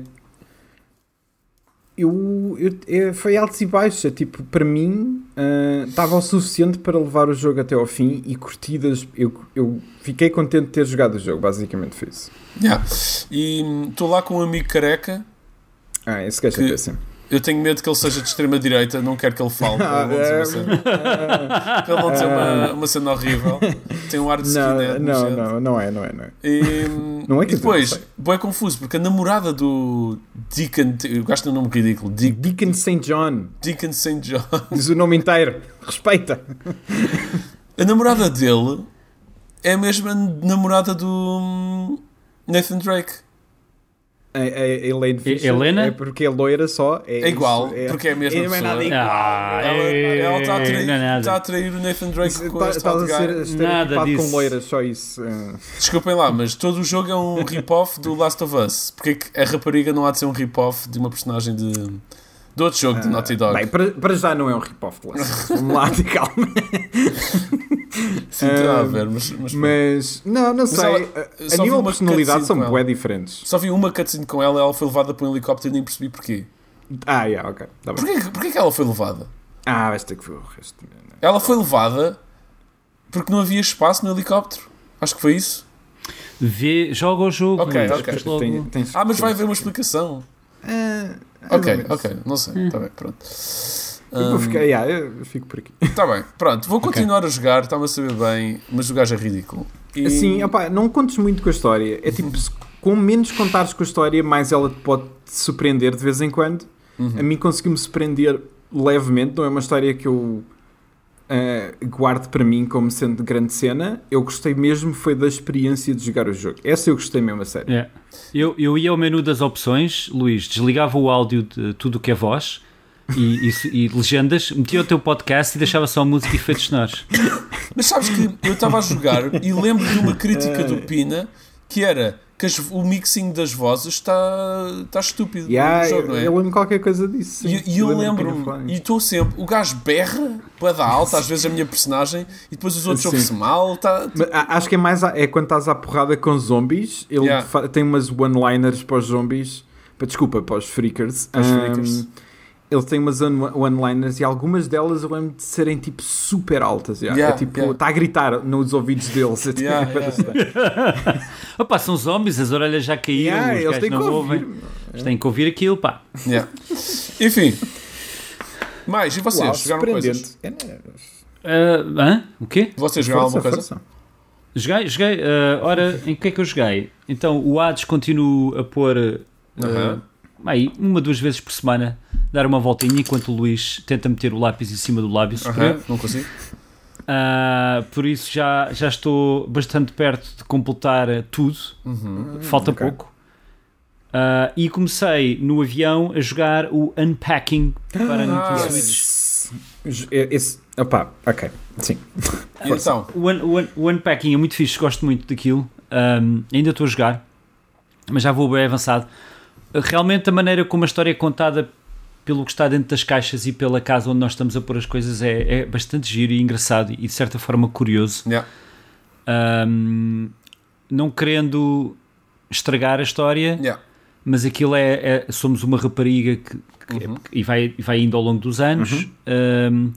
S3: eu, eu, é, foi altos e baixos. É, tipo, para mim, eh, estava o suficiente para levar o jogo até ao fim e curtidas. Eu, eu fiquei contente de ter jogado o jogo, basicamente foi isso.
S1: Yeah. E hum, estou lá com um amigo careca.
S3: Ah, esse gajo
S1: Que-
S3: é péssimo.
S1: Eu tenho medo que ele seja de extrema-direita, não quero que ele fale. para ele não dizer uma cena, para ele não dizer uma, uma cena horrível. Tem um ar de
S3: Não,
S1: skinhead.
S3: não,
S1: nojento.
S3: não, não é, não é, não é.
S1: E,
S3: Não é
S1: e
S3: que
S1: depois,
S3: eu sei.
S1: bem confuso, porque a namorada do Deacon, eu gosto do nome ridículo, Deacon,
S3: Deacon St. John,
S1: Deacon St. John,
S3: diz o nome inteiro, respeita.
S1: a namorada dele é a mesma namorada do hum, Nathan Drake.
S3: A, a Elaine Fisher
S2: Helena?
S3: é porque é loira só. É,
S1: É igual,
S3: isso,
S1: porque é a mesma
S3: não é nada
S1: pessoa.
S3: igual.
S2: Ah,
S1: Ela, está, a
S2: é
S1: atrair, está a atrair o Nathan Drake com
S3: Tá- Estás a ser.
S2: Nada disso.
S3: com loiras, só isso. eh.
S1: Desculpem lá, mas todo o jogo é um rip-off do Last of Us. Porque é que a rapariga não há de ser um rip-off de uma personagem de, de outro jogo de Naughty Dog?
S3: Bem, para, para já não é um rip-off de Last. Vamos lá, de calma.
S1: Sim, terá a
S3: Ah,
S1: ver, mas, mas,
S3: Mas, não, não sei.
S1: ela-
S3: a- nível de personalidade são bué diferentes.
S1: Só vi uma cutscene com ela, ela foi levada para um helicóptero e nem percebi porquê.
S3: Ah, yeah, ok. Tá bem.
S1: Porquê, que- porquê que ela foi levada?
S3: Ah, vais ter que ver o resto.
S1: Ela foi levada porque não havia espaço no helicóptero. Acho que foi isso.
S2: Vê, joga o jogo.
S1: Ok,
S2: mas
S1: ok.
S3: Tem- tens-
S1: Ah, mas vai haver uma explicação.
S3: Ah,
S1: Ok, ok, não sei. Está bem, pronto.
S3: Eu vou ficar, yeah, eu fico por aqui.
S1: Está bem, pronto. Vou continuar a jogar, está-me a saber bem, mas o gajo é ridículo. E-
S3: Assim, opá, não contes muito com a história. É tipo, se- com menos contares com a história, mais ela te pode te surpreender de vez em quando.
S1: Uhum.
S3: A mim conseguiu-me surpreender levemente. Não é uma história que eu ah, guardo para mim como sendo de grande cena. Eu gostei mesmo foi da experiência de jogar o jogo. Essa eu gostei mesmo a sério.
S2: É. Eu, eu ia ao menu das opções, Luís, desligava o áudio de tudo o que é voz e, e- e legendas, metia o teu podcast e deixava só música e efeitos sonoros.
S1: Mas sabes que eu estava a jogar e lembro de uma crítica do Pina que era que as- o mixing das vozes está, está estúpido
S3: Yeah,
S1: jogo, não é?
S3: eu lembro qualquer coisa disso. sim.
S1: E, e eu
S3: lembro-me
S1: e estou sempre, o gajo berra, para dar alta, às vezes a minha personagem, e depois os outros ouvem-se mal, tá,
S3: acho que é mais a- é quando estás à porrada com zombies. Ele
S1: Yeah.
S3: tem umas one-liners para os zombies. Para, desculpa, para os freakers.
S1: Para os freakers.
S3: Ele tem umas one- one-liners e algumas delas eu lembro de serem tipo super altas. yeah.
S1: Yeah,
S3: é tipo,
S1: yeah.
S3: está a gritar nos ouvidos deles. É tipo,
S1: Yeah, yeah.
S2: Opa, são zombies, as orelhas já caíram,
S3: Yeah,
S2: os
S3: eles têm que
S2: não
S3: ouvir.
S2: ouvem. Eles têm que ouvir aquilo, pá.
S1: Yeah. Enfim. Mais, e vocês?
S3: Uau,
S1: jogaram coisas?
S3: É?
S2: Ah, hã? O quê?
S1: Vocês jogaram alguma coisa?
S3: força.
S2: Joguei, joguei. ah, ora, em que é que eu joguei? Então, o Hades continuo a pôr ah,
S1: Aham.
S2: Aí, uma, duas vezes por semana, dar uma voltinha enquanto o Luís tenta meter o lápis em cima do lábio superior.
S1: Não consigo.
S2: Ah, por isso já, já estou bastante perto de completar eh, tudo.
S1: Uhum.
S2: Falta
S3: ok.
S2: pouco. Ah, e comecei no avião a jogar o Unpacking para a Nintendo
S1: Ah,
S2: Switch.
S3: É- Esse, opá, ok. Sim.
S1: Então,
S2: O, o, o Unpacking é muito fixe, gosto muito daquilo. Ahm, ainda estou a jogar, mas já vou bem avançado. Realmente, a maneira como a história é contada, pelo que está dentro das caixas e pela casa onde nós estamos a pôr as coisas, é, é bastante giro e engraçado e de certa forma curioso.
S1: yeah.
S2: Ahm, não querendo estragar a história,
S1: Yeah.
S2: mas aquilo é, é- somos uma rapariga que, que-
S1: Uhum.
S2: e vai, vai indo ao longo dos anos um,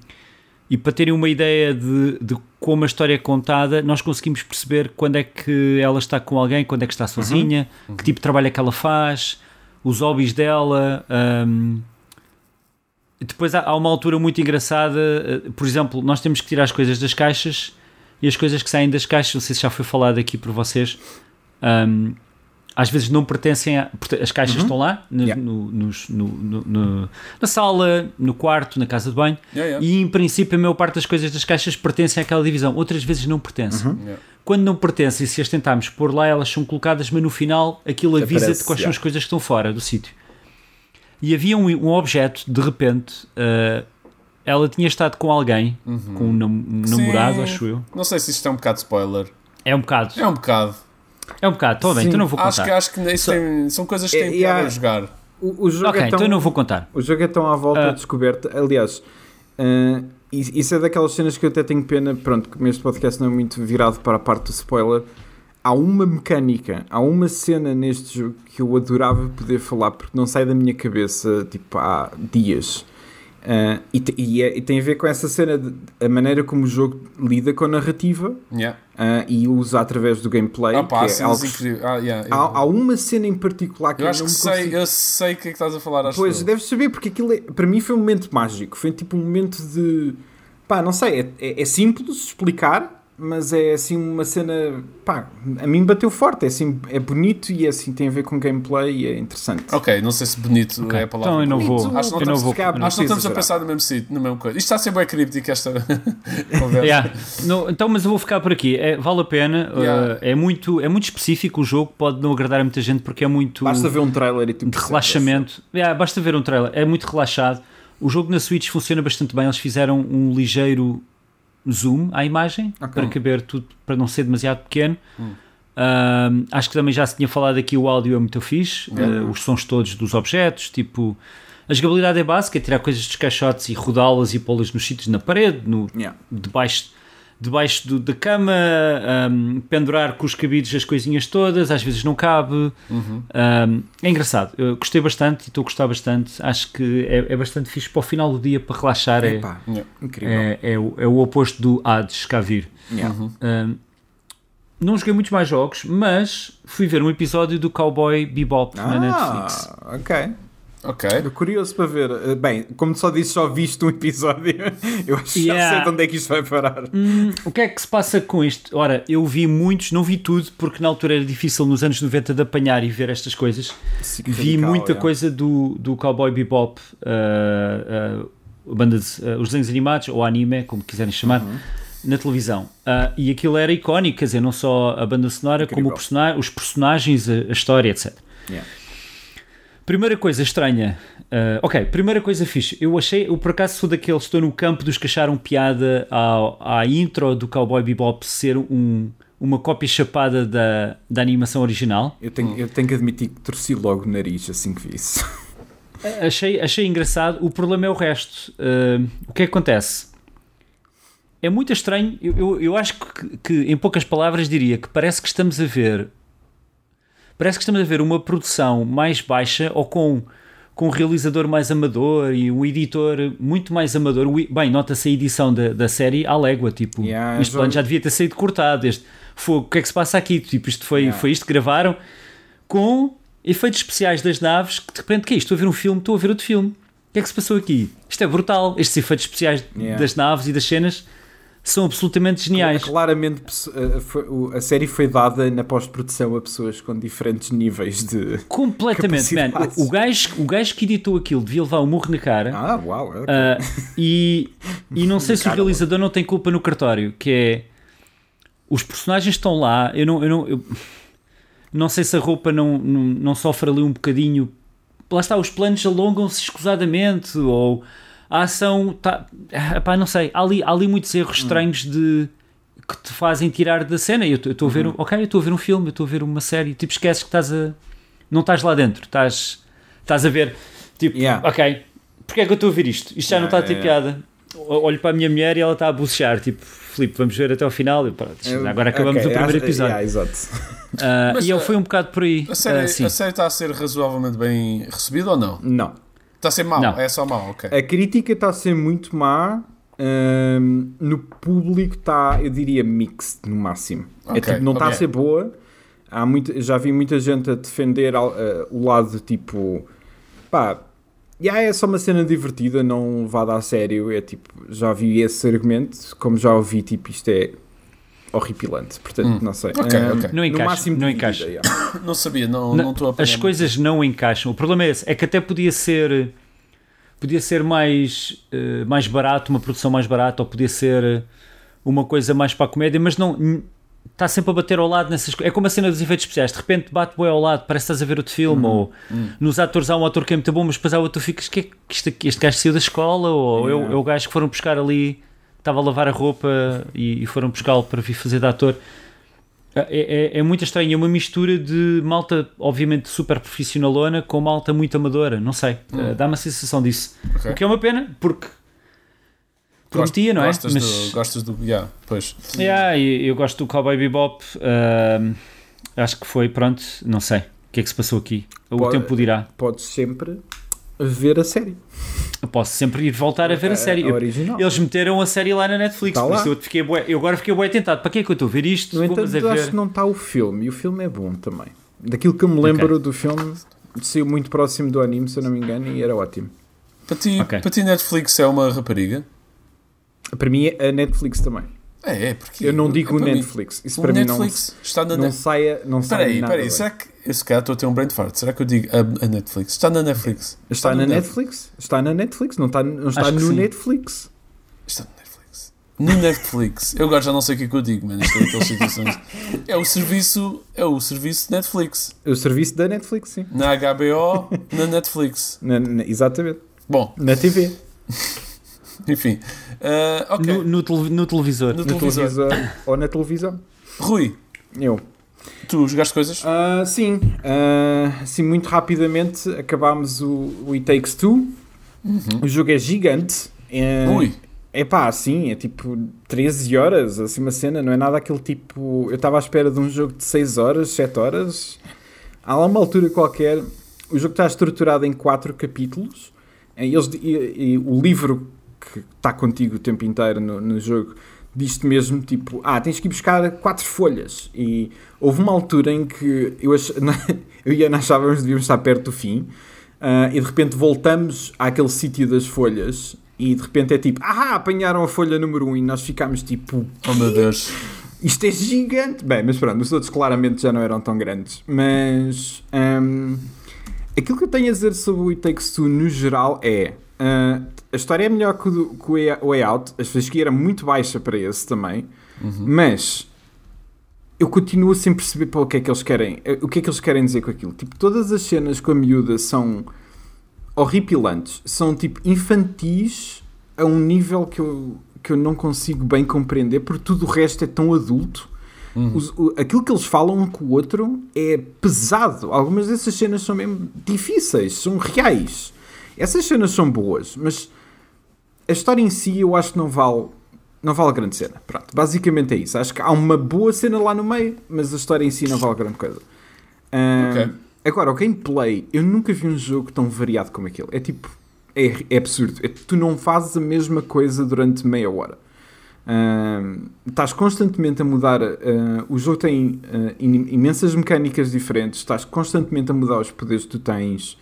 S2: e para terem uma ideia de, de como a história é contada nós conseguimos perceber quando é que ela está com alguém, quando é que está sozinha que tipo de trabalho é que ela faz os hobbies dela um, e depois há, há uma altura muito engraçada uh, por exemplo, nós temos que tirar as coisas das caixas e as coisas que saem das caixas, não sei se já foi falado aqui por vocês um, às vezes não pertencem a. As caixas estão lá, no-
S3: Yeah.
S2: no- nos- no- no- no- na sala, no quarto, na casa de banho,
S1: Yeah, yeah.
S2: e em princípio a maior parte das coisas das caixas pertencem àquela divisão, outras vezes não pertencem.
S1: Yeah.
S2: Quando não pertencem, se as tentarmos pôr lá, elas são colocadas, mas no final aquilo avisa-te quais são as coisas que estão fora do sítio. E havia um, um objeto, de repente, uh, ela tinha estado com alguém, uhum. com um, um namorado, acho eu.
S1: Não sei se isto é um bocado spoiler.
S2: É um bocado.
S1: É um bocado.
S2: É um bocado, estou bem, então não vou contar.
S1: Acho que, acho que isso tem, são coisas que têm é, a jogar.
S3: O, o jogo
S2: ok,
S3: é tão,
S2: então não vou contar.
S3: O jogo é tão à volta uh, descoberta. Aliás, uh, isso é daquelas cenas que eu até tenho pena. Pronto, como este podcast não é muito virado para a parte do spoiler. Há uma mecânica, há uma cena neste jogo que eu adorava poder falar porque não sai da minha cabeça tipo há dias Uh, e, e, é, e, tem a ver com essa cena, de, a maneira como o jogo lida com a narrativa
S1: yeah.
S3: uh, e usa através do gameplay.
S1: Ah, pá,
S3: é algo,
S1: ah, yeah,
S3: há, há, uma cena em particular que
S1: eu,
S3: eu
S1: acho
S3: não
S1: que sei, eu sei o que é que estás a falar.
S3: Pois, deves saber, porque aquilo é, para mim foi um momento mágico. Foi tipo um momento de pá, não sei, é, é, é simples explicar, mas é assim uma cena, pá, a mim bateu forte, é assim, é bonito e é assim, tem a ver com gameplay e é interessante.
S1: Ok, não sei se bonito okay. é a palavra.
S2: Então eu não vou,
S1: acho que
S2: não,
S1: não,
S2: vou,
S1: acho não estamos a pensar no mesmo sítio, no mesmo coisa. Isto está a ser bem críptico esta conversa.
S2: Yeah. No, então, mas eu vou ficar por aqui, é, vale a pena, yeah. uh, é, muito, é muito específico o jogo, pode não agradar a muita gente porque é muito...
S3: Basta ver um trailer e tu
S2: De relaxamento, yeah, basta ver um trailer, é muito relaxado. O jogo na Switch funciona bastante bem, eles fizeram um ligeiro zoom à imagem okay. para caber tudo, para não ser demasiado pequeno. Hum. Uh, acho que também já se tinha falado aqui, o áudio é muito fixe, uh, os sons todos dos objetos, tipo. A jogabilidade é básica, é tirar coisas dos caixotes e rodá-las e pô-las nos sítios na parede, no,
S3: yeah.
S2: debaixo debaixo do, da cama, um, pendurar com os cabidos as coisinhas todas, às vezes não cabe.
S1: Uhum.
S2: Um, é engraçado, eu gostei bastante e estou a gostar bastante. Acho que é, é, bastante fixe para o final do dia para relaxar. É,
S3: Epa, é, incrível.
S2: É, é, o, é o oposto do Hades cá vir.
S3: Uhum.
S2: Um, não joguei muitos mais jogos, mas fui ver um episódio do Cowboy Bebop
S3: ah,
S2: na Netflix.
S3: Ok.
S1: Ok.
S3: Estou curioso para ver. Eh, bem, como só disse, só viste um episódio, eu acho que yeah. já sei de onde é que isto vai parar.
S2: Hum, o que é que se passa com isto? Ora, eu vi muitos, não vi tudo, porque na altura era difícil nos anos 90 de apanhar e ver estas coisas.
S3: Sim,
S2: vi
S3: radical,
S2: muita
S3: é.
S2: coisa do, do Cowboy Bebop, uh, uh, banda de, uh, os desenhos animados, ou anime, como quiserem chamar.
S3: Uhum.
S2: Na televisão e aquilo era icónico, quer dizer, não só a banda sonora,
S3: Incrível.
S2: como person os personagens, a, a história, etc.
S3: Yeah.
S2: Primeira coisa estranha. Uh, ok, primeira coisa fixe. Eu achei, eu por acaso sou daqueles, estou no campo dos que acharam piada ao, à intro do Cowboy Bebop ser um, uma cópia chapada da, da animação original.
S3: Eu tenho, eu tenho que admitir que torci logo o nariz assim que vi isso.
S2: Achei, achei engraçado. O problema é o resto. Uh, o que é que acontece? É muito estranho. Eu, eu, eu acho que, que, em poucas palavras, diria que parece que estamos a ver. Parece que estamos a ver uma produção mais baixa ou com com um realizador mais amador e um editor muito mais amador. Bem, nota-se a edição da, da série à légua, tipo,
S3: yeah,
S2: este plano já devia ter sido cortado. Este fogo, o que é que se passa aqui? Tipo, isto foi, yeah. foi isto que gravaram com efeitos especiais das naves que de repente, que é isto? Estou a ver um filme, estou a ver outro filme. O que é que se passou aqui? Isto é brutal. Estes efeitos especiais
S3: yeah.
S2: das naves e das cenas são absolutamente geniais.
S3: Claramente a série foi dada na pós-produção a pessoas com diferentes níveis de.
S2: Completamente, man. O, o, gajo, o gajo que editou aquilo devia levar um murro na cara.
S3: Ah, uau. Okay.
S2: Uh, e, e não sei se o realizador não tem culpa no cartório, que é. Os personagens estão lá, eu não, eu não, eu, não sei se a roupa não, não, não sofre ali um bocadinho. Lá está, os planos alongam-se escusadamente, ou a ação tá, epá, não sei, há ali, há ali muitos erros hum. estranhos de que te fazem tirar da cena. Eu estou a ver, uhum. ok, eu estou a ver um filme, eu estou a ver uma série, tipo, esqueces que estás a não estás lá dentro, estás, estás a ver, tipo,
S3: yeah.
S2: ok, porque é que eu estou a ver isto? Isto já yeah, não está a ter yeah, piada. Olho para a minha mulher e ela está a bucejar, tipo, Filipe, vamos ver até ao final. Pronto, agora acabamos okay, o primeiro episódio.
S3: Yeah, exato.
S2: Uh, e ele foi um bocado por aí.
S1: A série,
S2: uh,
S1: a série está a ser razoavelmente bem recebida ou não?
S3: Não.
S1: Está a ser mau,
S2: Não.
S1: é só mau, ok.
S3: A crítica está a ser muito má. hum, no público está, eu diria, mixed no máximo. é
S1: Ok,
S3: tipo, não está a
S1: ok.
S3: ser boa. Há muita, já vi muita gente a defender eh, o lado tipo pá, yeah, é só uma cena divertida, não vá dar a sério. É tipo, já vi esse argumento, como já ouvi, tipo, isto é horripilante. Portanto, não sei.
S1: Ok,
S3: Hum,
S1: ok.
S2: Não
S3: no
S2: encaixa,
S3: máximo
S2: não encaixa.
S3: yeah.
S1: Não sabia, não
S2: Não,
S1: não estou a
S2: as coisas não encaixam. O problema é esse, é que até podia ser podia ser mais, eh, mais barato, uma produção mais barata, ou podia ser uma coisa mais para a comédia, mas não, está sempre a bater ao lado nessas coisas. É como a cena dos efeitos especiais. De repente bate bem ao lado, parece que estás a ver outro filme. Uhum. Ou uhum. nos atores há um ator que é muito bom, mas depois há outro que ficas que, é que este, este gajo saiu da escola. Ou yeah. é, é, o gajo que foram buscar ali, estava a lavar a roupa e, e foram buscá-lo para vir fazer de ator. É, é, é, muito estranho, é uma mistura de malta, obviamente, super profissionalona com malta muito amadora, não sei, hum. dá uma sensação disso. Okay. O que é uma pena, porque prometia, não é?
S1: Gostas, Mas, do, gostas do. Yeah, pois.
S2: Yeah, eu gosto do Cowboy Bebop. Uh, acho que foi, pronto, não sei. O que é que se passou aqui? O Pode, tempo dirá.
S3: Podes sempre ver a série.
S2: Eu posso sempre ir voltar a ver a, a série. A
S3: original.
S2: Eles meteram a série lá na Netflix, tá lá. eu, fiquei bué, eu agora fiquei bem tentado. Para que é que eu estou a ver isto?
S3: No entanto, ver... acho que não está o filme, e o filme é bom também. Daquilo que eu me lembro okay. do filme, saiu muito próximo do anime, se eu não me engano, e era ótimo.
S1: Para ti, okay. para ti Netflix é uma rapariga?
S3: Para mim é a Netflix também.
S1: É, é, porque.
S3: Eu não digo é Netflix. Mim. Isso para mim não,
S1: está na
S3: não saia. Não
S1: peraí, peraí, será que. Esse cara estou a ter um brain fart. Será que eu digo a, a Netflix? Está na Netflix.
S3: Está, está na Netflix? Está na Netflix. Não está, não está no Netflix.
S1: Está no Netflix. No Netflix. eu agora já não sei o que é que eu digo, mano. Isto é aquelas situações. É o serviço. É o serviço Netflix.
S3: É o serviço da Netflix, sim.
S1: Na HBO, na Netflix.
S3: Na, na, exatamente.
S1: Bom.
S3: Na TV.
S1: Enfim. Uh, okay.
S2: no, no, no, televisor.
S3: No, no televisor. televisor. ou na televisão.
S1: Rui.
S3: Eu.
S1: Tu jogaste coisas?
S3: Uh, sim. Uh, sim, muito rapidamente acabámos o, o It Takes Two. Uhum. O jogo é gigante. É, Ui. É pá, sim, é tipo 13 horas, assim uma cena, não é nada aquele tipo. Eu estava à espera de um jogo de 6 horas, 7 horas. Há lá uma altura qualquer. O jogo está estruturado em 4 capítulos. Eles, e, e, o livro que está contigo o tempo inteiro no, no jogo diz-te mesmo tipo, ah, tens que ir buscar quatro folhas. E houve uma altura em que eu, ach... eu e Ana achávamos que devíamos estar perto do fim, uh, e de repente voltamos àquele sítio das folhas, e de repente é tipo, ah, apanharam a folha número 1 um, e nós ficámos tipo,
S1: oh meu Deus.
S3: Isto é gigante! Bem, mas pronto, os outros claramente já não eram tão grandes. Mas um, aquilo que eu tenho a dizer sobre o It Takes Two no geral é Uh, a história é melhor que o, que o Way Out. A fasquia era muito baixa para esse também. Uhum. Mas eu continuo sem perceber para o que é que eles querem. Eh, o que é que eles querem dizer com aquilo. Tipo, todas as cenas com a miúda são horripilantes. São tipo infantis a um nível que eu, que eu não consigo bem compreender, porque tudo o resto é tão adulto. Uhum. Os, o, aquilo que eles falam um com o outro é pesado. Algumas dessas cenas são mesmo difíceis, são reais. Essas cenas são boas, mas a história em si eu acho que não vale, não vale grande cena. Pronto, basicamente é isso. Acho que há uma boa cena lá no meio, mas a história em si não vale grande coisa. Um, okay. Agora, o gameplay, eu nunca vi um jogo tão variado como aquele. É tipo, é, é absurdo. É, tu não fazes a mesma coisa durante meia hora. Um, estás constantemente a mudar. Uh, o jogo tem uh, imensas mecânicas diferentes. Estás constantemente a mudar os poderes que tu tens.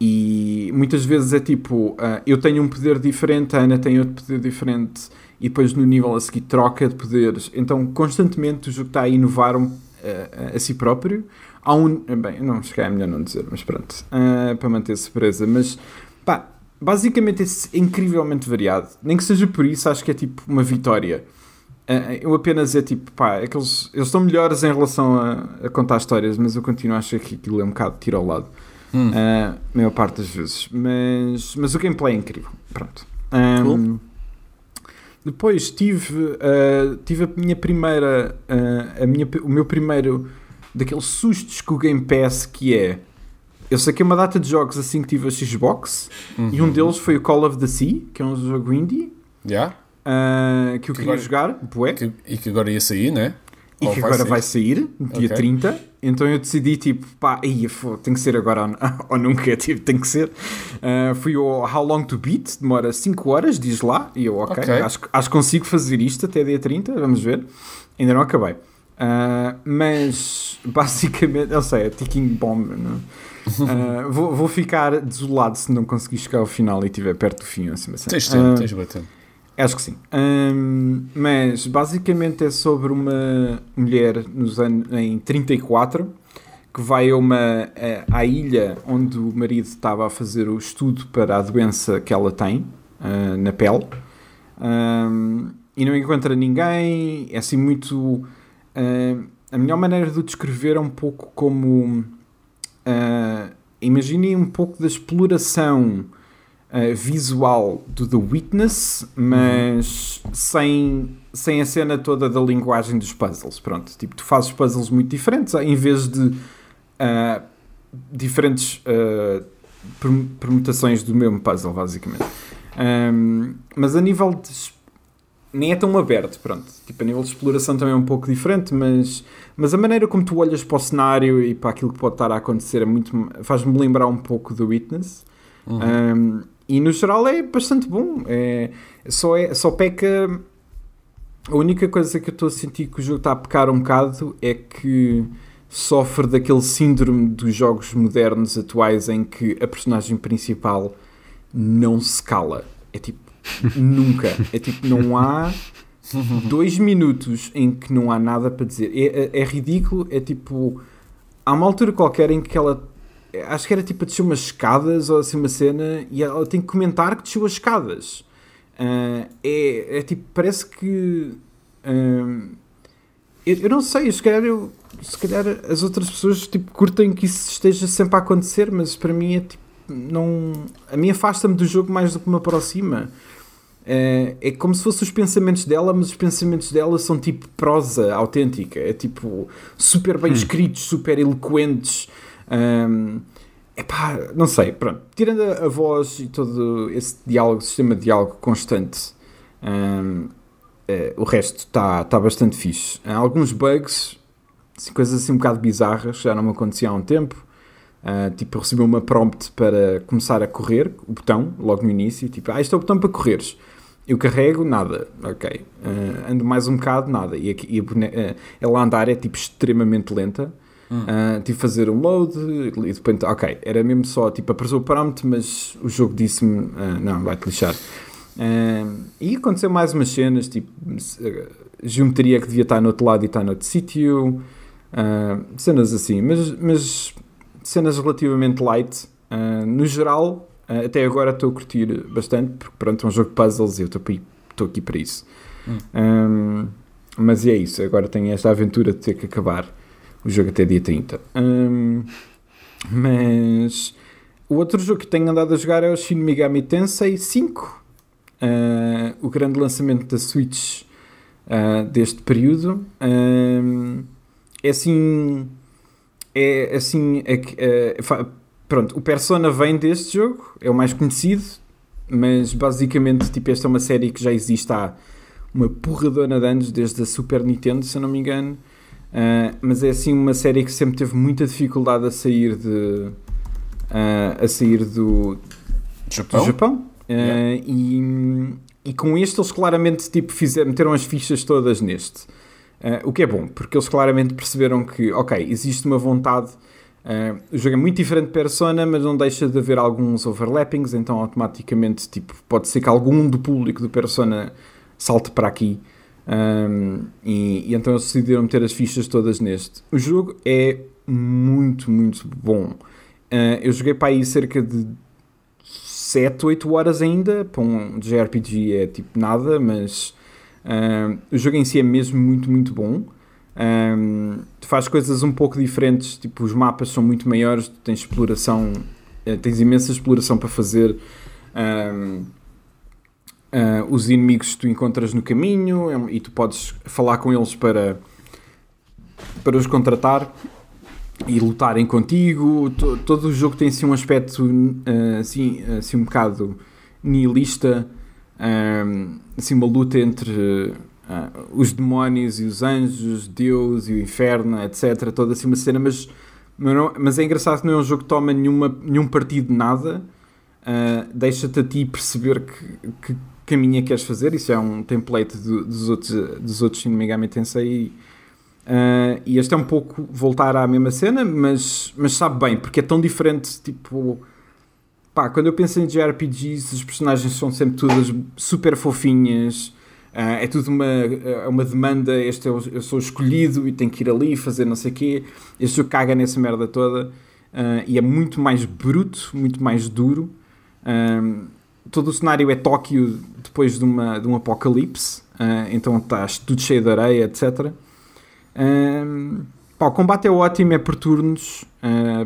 S3: E muitas vezes é tipo, uh, eu tenho um poder diferente, a Ana tem outro poder diferente, e depois no nível a seguir troca de poderes. Então constantemente o jogo está a inovar um, uh, a si próprio. Há um. Bem, não, calhar é melhor não dizer, mas pronto, uh, para manter surpresa. Mas pá, basicamente é incrivelmente variado. Nem que seja por isso, acho que é tipo uma vitória. eu apenas é tipo, pá, é que eles, estão melhores em relação a, a contar histórias, mas eu continuo a achar que aquilo é um bocado tiro ao lado hum. uh, a maior parte das vezes. Mas, mas o gameplay é incrível. Pronto. Um, cool. Depois tive, uh, tive a minha primeira, uh, a minha, o meu primeiro daqueles sustos com o Game Pass que é eu saquei uma data de jogos assim que tive a Xbox uhum. e um deles foi o Call of the Sea, que é um jogo indie.
S1: Yeah.
S3: Uh, que eu que queria agora, jogar, bué.
S1: Que, e que agora ia sair, né?
S3: E Ou que vai agora sair? vai sair, dia okay. 30. Então eu decidi, tipo, pá, ia, tem que ser agora ou, ou nunca, tipo, tem que ser. Uh, fui ao How Long to Beat, demora 5 horas, diz lá, e eu, ok, okay. Acho, acho que consigo fazer isto até dia 30, vamos ver. Ainda não acabei. Uh, mas, basicamente, eu sei, é ticking bomb, uh, vou, vou ficar desolado se não conseguir chegar ao final e estiver perto do fim, assim, assim.
S1: Tens tempo, tens bastante.
S3: Acho que sim. Um, mas basicamente é sobre uma mulher nos anos, em 34 que vai a uma, a, à ilha onde o marido estava a fazer o estudo para a doença que ela tem uh, na pele. Um, e não encontra ninguém. É assim muito. Uh, a melhor maneira de o descrever é um pouco como. Imaginem um pouco da exploração uh, visual do The Witness, mas uhum. sem, sem a cena toda da linguagem dos puzzles. Pronto, tipo, tu fazes puzzles muito diferentes em vez de uh, diferentes uh, permutações do mesmo puzzle, basicamente. Um, mas a nível de nem é tão aberto, pronto. Tipo, a nível de exploração também é um pouco diferente, mas, mas a maneira como tu olhas para o cenário e para aquilo que pode estar a acontecer é muito, faz-me lembrar um pouco do Witness. Uhum. Um, e no geral é bastante bom. É, só, é, só peca. A única coisa que eu estou a sentir que o jogo está a pecar um bocado é que sofre daquele síndrome dos jogos modernos atuais em que a personagem principal não se cala. É tipo, nunca. É tipo, não há dois minutos em que não há nada para dizer. É, é, é ridículo, é tipo. Há uma altura qualquer em que ela acho que era tipo a descer umas escadas ou assim uma cena e ela tem que comentar que desceu as escadas. Uh, é, é tipo, parece que. Uh, eu, eu, não sei, se calhar, eu, se calhar as outras pessoas tipo, curtem que isso esteja sempre a acontecer, mas para mim é tipo. Não, a mim afasta-me do jogo mais do que me aproxima. Uh, é como se fossem os pensamentos dela, mas os pensamentos dela são tipo prosa autêntica. É tipo super bem hum. escritos, super eloquentes. Um, epá, não sei, pronto. Tirando a, a, voz e todo esse diálogo, sistema de diálogo constante, um, é, o resto está tá bastante fixe. Há alguns bugs, assim, coisas assim um bocado bizarras, já não me acontecia há um tempo. Uh, tipo, eu recebi uma prompt para começar a correr, o botão, logo no início, tipo, ah, este é o botão para correres. Eu carrego, nada, ok. Uh, ando mais um bocado, nada. E, aqui, e a, uh, ela andar é tipo extremamente lenta. Hum. Uh, tive de fazer um load e de repente, ok, era mesmo só tipo apareceu o parâmetro, mas o jogo disse-me não, vai-te lixar. E aconteceu mais umas cenas, tipo geometria que devia estar no outro lado e está no outro sítio, cenas assim, mas, mas cenas relativamente light. no geral, até agora estou a curtir bastante, porque pronto, é um jogo de puzzles e eu estou aqui para isso. Hum. Um, mas é isso, agora tenho esta aventura de ter que acabar o jogo até dia 30. Um, mas o outro jogo que tenho andado a jogar é o Shin Megami Tensei 5, uh, o grande lançamento da Switch uh, deste período. É assim. É assim. É, é, pronto, o Persona vem deste jogo, é o mais conhecido, mas basicamente tipo, esta é uma série que já existe há uma porradona de anos, desde a Super Nintendo, se eu não me engano. Uh, mas é assim uma série que sempre teve muita dificuldade a sair de uh, a sair do
S1: Japão,
S3: do Japão. Uh, yeah. e, e com este eles claramente tipo, fizeram, meteram as fichas todas neste o que é bom, porque eles claramente perceberam que ok, existe uma vontade o jogo é muito diferente de Persona, mas não deixa de haver alguns overlappings, então automaticamente tipo, pode ser que algum do público do Persona salte para aqui um, e, e, então eles decidiram meter as fichas todas neste. O jogo é muito, muito bom. Uh, eu joguei para aí cerca de 7, 8 horas ainda. Para um JRPG é tipo nada, mas uh, o jogo em si é mesmo muito, muito bom. Um, faz coisas um pouco diferentes, tipo, os mapas são muito maiores, tens exploração, uh, tens imensa exploração para fazer. Uh, os inimigos que tu encontras no caminho é e tu podes falar com eles para, para os contratar e lutarem contigo. todo o jogo tem assim um aspecto uh, assim, assim um bocado nihilista, assim uma luta entre uh, os demónios e os anjos, Deus e o inferno, etc. Toda assim uma cena, mas, mas é engraçado que não é um jogo que toma nenhuma, nenhum partido de nada. Uh, deixa-te a ti perceber que, que caminho é que queres fazer. Isso é um template do, dos, outros, dos outros Shin Megami Tensei. Uh, e este é um pouco voltar à mesma cena, mas, mas sabe bem, porque é tão diferente. Tipo, pá, quando eu penso em JRPGs, os personagens são sempre todas super fofinhas. Uh, é tudo uma, é uma demanda. Este é o, eu sou escolhido e tenho que ir ali fazer não sei o quê. Este jogo caga nessa merda toda uh, e é muito mais bruto, muito mais duro. todo o cenário é Tóquio depois de, uma, de um apocalipse, então estás tudo cheio de areia, etc. Pá, o combate é ótimo, é por turnos.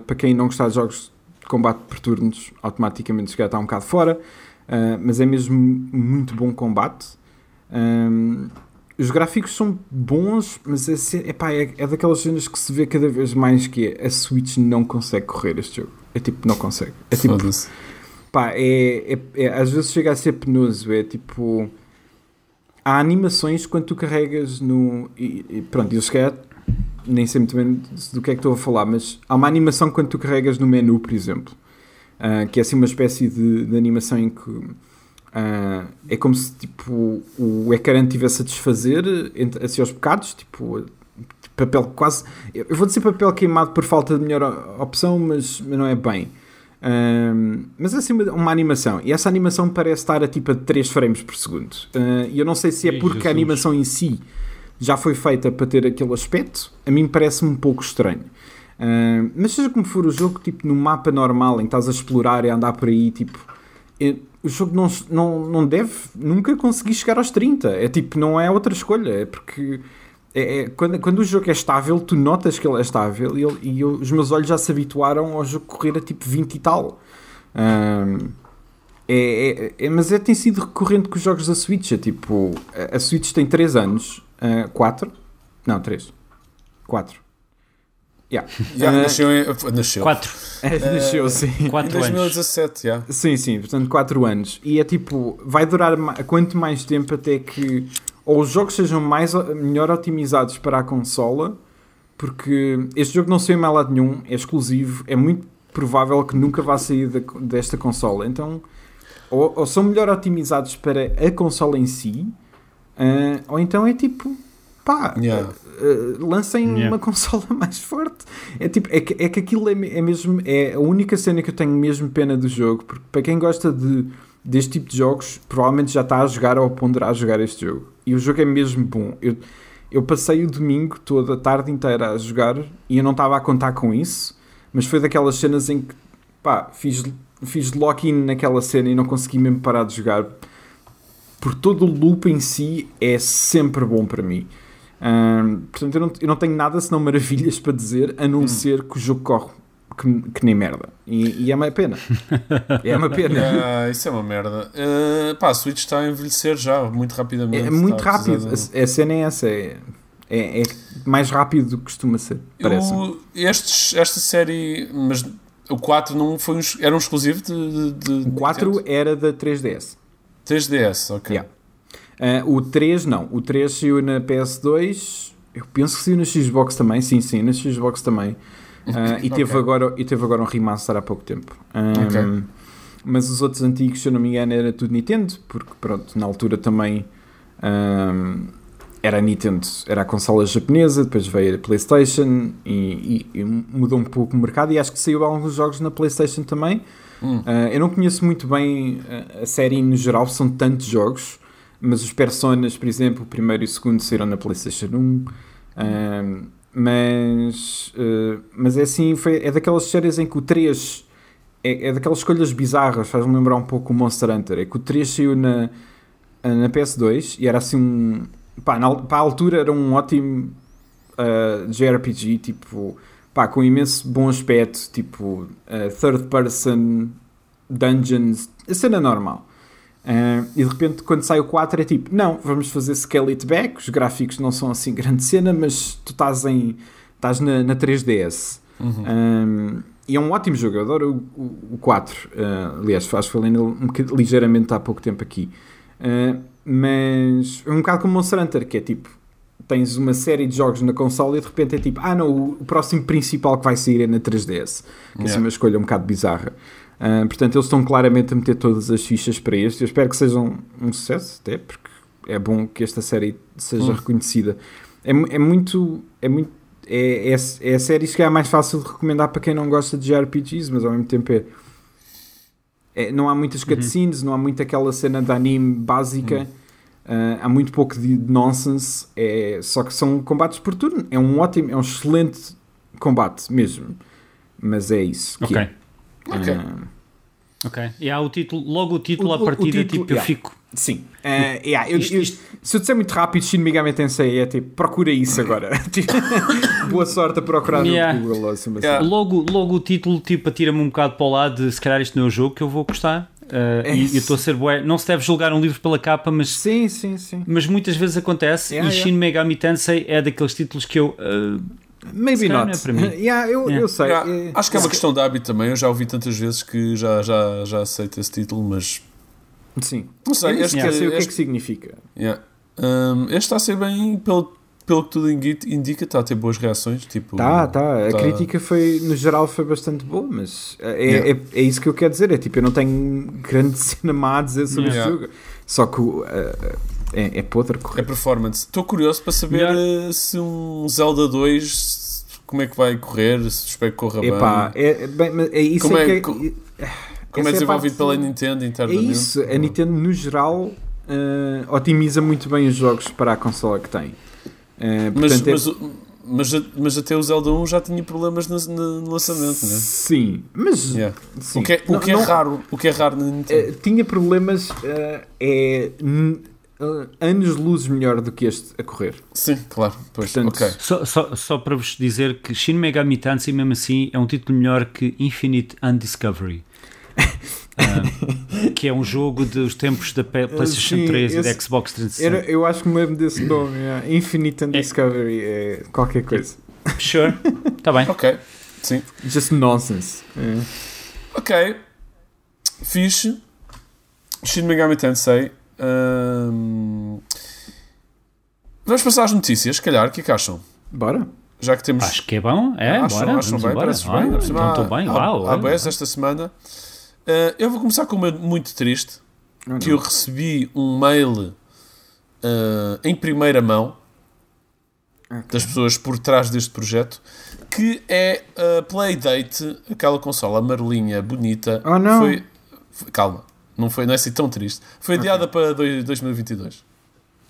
S3: Para quem não gostar de jogos combate por turnos, automaticamente se calhar está um bocado fora. Uh, mas é mesmo muito bom combate. Um, os gráficos são bons, mas é, epá, é, é daquelas cenas que se vê cada vez mais que é, a Switch não consegue correr este jogo. É tipo, não consegue. É tipo, pá, é, é, é, às vezes chega a ser penoso. É tipo, há animações quando tu carregas no. E, e pronto, eu se calhar nem sei muito bem do que é que estou a falar, mas há uma animação quando tu carregas no menu, por exemplo, uh, que é assim uma espécie de, de animação em que Uh, é como se tipo, o ecrã estivesse a desfazer assim aos bocados, tipo, papel quase. Eu vou dizer papel queimado por falta de melhor opção, mas, não é bem. Uh, mas é assim uma, uma, animação, e essa animação parece estar a tipo a 3 frames por segundo. Uh, e eu não sei se é porque Jesus. a animação em si já foi feita para ter aquele aspecto, a mim parece-me um pouco estranho. Uh, mas seja como for o jogo, tipo, no mapa normal em que estás a explorar e a andar por aí, tipo, o jogo não, não, não deve nunca conseguir chegar aos 30. É tipo, não é outra escolha. É porque é, é, quando, quando o jogo é estável, tu notas que ele é estável e, ele, e eu, os meus olhos já se habituaram ao jogo correr a tipo 20 e tal. Um, é, é, é, mas é, tem sido recorrente com os jogos da Switch. É tipo, a Switch tem 3 anos, uh, 4, não, 3, 4.
S1: Yeah. Yeah, uh, nasceu, nasceu.
S2: Quatro.
S3: Uh, nasceu, sim.
S1: Quatro em 2017, yeah.
S3: Sim, sim, portanto 4 anos. E é tipo, vai durar quanto mais tempo até que ou os jogos sejam mais, melhor otimizados para a consola, porque este jogo não saiu em lado nenhum, é exclusivo, é muito provável que nunca vá sair de, desta consola. Então, ou, ou, são melhor otimizados para a consola em si, uh, ou então é tipo, pá, yeah. uh, lancem yeah. uma consola mais forte. É tipo, é que, é que aquilo é, é, mesmo, é a única cena que eu tenho mesmo pena do jogo, porque para quem gosta de, deste tipo de jogos, provavelmente já está a jogar ou ponderar a jogar este jogo. E o jogo é mesmo bom. Eu, eu passei o domingo toda a tarde inteira a jogar e eu não estava a contar com isso, mas foi daquelas cenas em que, pá, fiz, fiz lock-in naquela cena e não consegui mesmo parar de jogar. Por todo o loop em si é sempre bom para mim portanto, eu não, eu não tenho nada senão maravilhas para dizer, a não hum. ser que o jogo corre que, que, nem merda. E, e, é uma pena. É uma pena.
S1: Ah, isso é uma merda. Uh, pá, a Switch está a envelhecer já muito rapidamente.
S3: É muito rápido. A, a, cena é essa. É, é, é, mais rápido do que costuma ser. Parece.
S1: Estes, esta série. Mas o 4 não foi um, era um exclusivo de. de,
S3: de o 4 era da 3DS.
S1: 3DS, ok.
S3: Yeah. Uh, o 3 não, o 3 saiu na PS2, eu penso que saiu na Xbox também, sim, sim, na Xbox também. Uh, e, teve okay. agora, e teve agora um remaster há pouco tempo. Um, okay. Mas os outros antigos, se eu não me engano, era tudo Nintendo, porque pronto, na altura também um, era Nintendo, era a consola japonesa, depois veio a PlayStation e, e, e, mudou um pouco o mercado. E acho que saiu alguns jogos na PlayStation também. Hum. Uh, eu não conheço muito bem a série no geral, são tantos jogos mas os Personas, por exemplo, o primeiro e o segundo saíram na PlayStation 1. mas, uh, mas é assim, foi, é daquelas séries em que o 3 é, é daquelas escolhas bizarras, faz-me lembrar um pouco o Monster Hunter. É que o 3 saiu na, na PS2 e era assim um. Pá, na, para a altura era um ótimo uh, JRPG, tipo, pá, com imenso bom aspecto, tipo, uh, third person, dungeons, a cena normal. Uh, e de repente, quando sai o 4, é tipo: não, vamos fazer it back. Os gráficos não são assim grande cena, mas tu estás, em, estás na, na 3DS. Uhum. Um, e é um ótimo jogo, eu adoro o, o, o 4. Uh, aliás, faz falei nele um ligeiramente há pouco tempo aqui. Uh, mas é um bocado como Monster Hunter, que é tipo: tens uma série de jogos na console e de repente é tipo: ah, não, o, próximo principal que vai sair é na 3DS. Que yeah. é uma escolha um bocado bizarra. Uh, portanto, eles estão claramente a meter todas as fichas para este. Eu espero que seja um, um sucesso, até porque é bom que esta série seja hum. reconhecida. É, é muito. É muito é, é, é a série que é mais fácil de recomendar para quem não gosta de RPGs, mas ao mesmo tempo é. é não há muitas uhum. cutscenes, uhum. não há muito aquela cena de anime básica. Uhum. Uh, há muito pouco de nonsense, é, só que são combates por turno. É um ótimo, é um excelente combate mesmo. Mas é isso.
S2: Ok.
S1: Ok. Uh,
S2: Ok. E há o título, logo o título
S3: O-
S2: à partida,
S3: título,
S2: tipo, eu
S3: yeah.
S2: fico.
S3: Sim. Eh, yeah, eu-
S2: Isto-
S3: eu-
S2: isto-
S3: Se eu disser muito rápido, Shin Megami Tensei é tipo, procura isso agora. Tipo, Boa sorte a procurar
S2: Yeah.
S3: no Google. Assim,
S1: Yeah.
S2: Logo, logo o título, tipo, atira-me um bocado para o lado de se calhar isto não é o jogo que eu vou gostar. Uh,
S3: É
S2: e eu estou a ser bué. Não se deve julgar um livro pela capa, mas,
S3: Sim, sim, sim.
S2: mas muitas vezes acontece.
S3: Yeah,
S2: e
S3: yeah.
S2: Shin Megami Tensei é daqueles títulos que eu. uh,
S3: Maybe not.
S2: não é para mim.
S3: Yeah, eu,
S2: Yeah.
S3: eu sei.
S1: Yeah,
S3: Eh,
S1: acho que é uma questão de hábito também. Eu já ouvi tantas vezes que já, já, já aceito esse título, mas
S3: Sim.
S1: não sei.
S3: Eu
S1: Este,
S3: sequer sei o que é que significa.
S1: yeah. Um, este está a ser bem, pelo, pelo que tudo indica, indica, está a ter boas reações. Tipo,
S3: Tá, tá. A
S1: tá-
S3: crítica foi, no geral, foi bastante boa, mas é,
S1: Yeah.
S3: é, é isso que eu quero dizer. É tipo, eu não tenho grande cena má a dizer sobre
S1: Yeah.
S3: este jogo. Só que o, eh, é, é podre
S1: É
S3: correr.
S1: performance. Estou curioso para saber
S2: Melhor.
S1: eh, se um Zelda 2 como é que vai correr, se espero que corra
S3: Epá,
S1: bem.
S3: é, é, bem, mas é isso
S1: Como
S3: é,
S1: é-
S3: que
S1: co-
S3: é,
S1: Como é
S3: essa
S1: desenvolvido pela Nintendo
S3: É
S1: internamente.
S3: isso, a Nintendo no geral eh, otimiza muito bem os jogos para a consola que tem. Eh,
S1: Mas,
S3: portanto, é-
S1: mas, mas, mas até o Zelda 1 já tinha problemas no, no- no lançamento, né?
S3: Sim, mas
S1: Yeah.
S3: sim.
S1: O que é, o
S3: Não-
S1: que é
S3: não-
S1: raro, o que é raro na Nintendo.
S3: eh, tinha problemas eh, é eh, anos luz melhor do que este a correr.
S1: Sim, claro. Pois,
S3: Portanto,
S1: ok.
S2: só, só, só para vos dizer que Shin Megami Tensei, mesmo assim, é um título melhor que Infinite Undiscovery. Ah, que é um jogo dos tempos da PlayStation
S3: sim,
S2: 3 e da Xbox 360.
S3: Era, eu acho que me lembro desse nome. yeah. Infinite Undiscovery é qualquer coisa.
S2: Sure, está bem.
S1: Ok. Sim.
S3: Just nonsense. É.
S1: Ok. Fixe. Shin Megami Tensei. Ahm, Vamos passar às notícias, se calhar. O que é que acham?
S3: Bora?
S1: Já que temos.
S2: Acho que é bom. É,
S1: acham,
S2: bora.
S1: acham
S2: vamos
S1: bem,
S2: embora.
S1: parece
S2: Ah,
S1: bem.
S2: então estou bem. Uau.
S1: Há
S2: é.
S1: boas esta semana. Ah, eu vou começar com uma muito triste. Que eu recebi um mail ah, em primeira mão
S3: Ok.
S1: das pessoas por trás deste projeto que é a Playdate, aquela consola amarelinha bonita.
S3: Oh, não.
S1: Foi, foi- calma, não foi não é assim tão triste. Foi adiada para dois- 2022.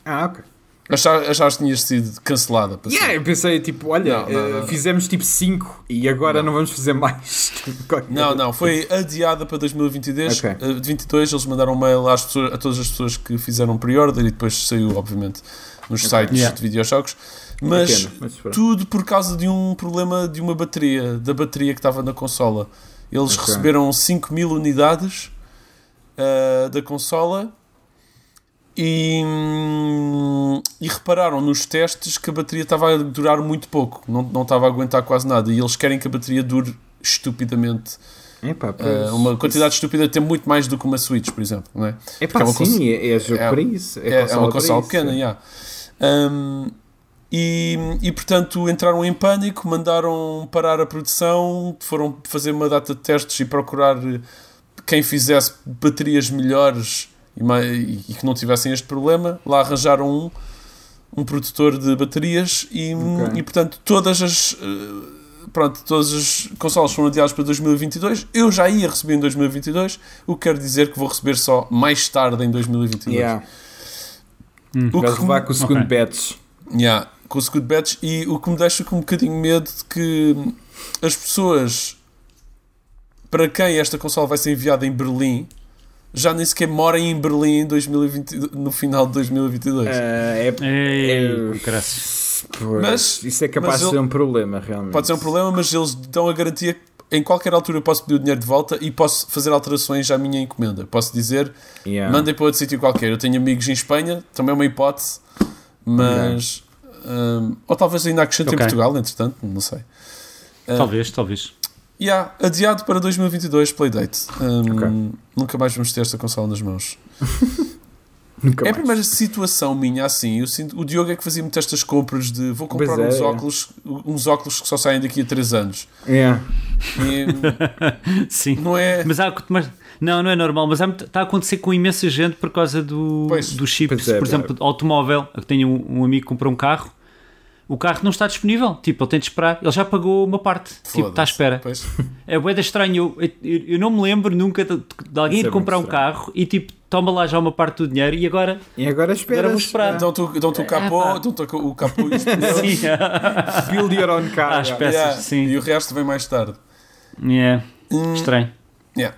S3: Ah, ok.
S1: Achaste que tinha sido cancelada? para
S3: Yeah, eu pensei, tipo, olha,
S1: Não, não,
S3: eh,
S1: não.
S3: fizemos tipo 5 e agora não, vamos fazer mais.
S1: Não, não, foi adiada para 2022.
S3: Ok.
S1: eh, 22, eles mandaram um mail às pessoas, a todas as pessoas que fizeram pre-order e depois saiu, obviamente, nos sites
S2: Yeah.
S1: de videojogos. Mas
S3: mas
S1: tudo por causa de um problema de uma bateria, da bateria que estava na consola. Eles
S3: Ok.
S1: receberam 5 mil unidades ah, da consola e, e repararam nos testes que a bateria estava a durar muito pouco, não, não estava a aguentar quase nada. E eles querem que a bateria dure estupidamente
S3: Epá,
S1: ah,
S3: pois,
S1: uma quantidade estúpida, tem muito mais do que uma Switch, por exemplo. Não é? Porque é uma
S3: sim,
S1: cons-
S3: é, é jogo
S1: é-
S3: para isso. É,
S1: é, é uma
S3: isso,
S1: pequena,
S3: é.
S1: yeah. Um, e, e portanto entraram em pânico, mandaram parar a produção, foram fazer uma data de testes e procurar eh, quem fizesse baterias melhores e, e- que não tivessem este problema. Lá arranjaram um, um produtor de baterias e,
S3: Ok.
S1: e portanto todas as eh, pronto, todas as consolas foram adiadas para 2022. Eu já ia receber em 2022, o que quer dizer que vou receber só mais tarde em 2022.
S3: Yeah.
S1: O
S3: Vais
S1: que
S3: levar com o segundo
S2: Ok.
S3: batch.
S1: Yeah, com o Scoot Batch e o que me deixa com um bocadinho medo de que as pessoas para quem esta consola vai ser enviada em Berlim já nem sequer morem em Berlim em 2020, no final de 2022.
S3: Ah, é, é- pois,
S1: Mas-
S3: isso é capaz
S1: mas
S3: de
S1: ele-
S3: ser um problema, realmente.
S1: Pode ser um problema, mas eles dão a garantia que em qualquer altura eu posso pedir o dinheiro de volta e posso fazer alterações à minha encomenda. Posso dizer,
S3: Yeah.
S1: mandem para outro sítio qualquer. Eu tenho amigos em Espanha, também é uma hipótese, mas. hum, ou talvez ainda acrescente em
S2: Ok.
S1: Portugal, entretanto, não sei.
S2: Talvez, talvez.
S1: Yeah, adiado para 2022 Playdate. Um,
S3: Ok.
S1: Nunca mais vamos ter esta consola nas mãos. É a primeira situação minha assim. Eu sinto, o Diogo é que fazia muito estas compras de vou comprar
S3: é,
S1: uns,
S3: é.
S1: óculos, uns óculos que só saem daqui a 3 anos.
S3: Yeah.
S1: E
S2: Sim.
S1: não é.
S2: Mas há, mas, não, não é normal, mas há está a acontecer com imensa gente por causa do,
S1: Pois,
S2: do chip.
S3: é,
S2: por exemplo, automóvel. Eu tenho um, um amigo que comprou um carro, o carro não está disponível. Tipo, ele tem de esperar. Ele já pagou uma parte. Tipo, está à espera.
S1: Pois.
S2: É bué da estranho. Eu, eu, eu não me lembro nunca de, de alguém ir
S3: é
S2: comprar um
S3: estranho.
S2: carro e tipo, toma lá já uma parte do dinheiro e agora.
S3: E agora esperas.
S2: Agora vou esperar.
S1: Dão-te o- dão-te o capô,
S2: pá.
S1: dão-te o capô e os
S3: Build your own car.
S2: Às peças,
S1: Yeah,
S2: sim.
S1: E o resto vem mais tarde.
S2: yeah.
S1: Hum,
S2: estranho.
S1: yeah.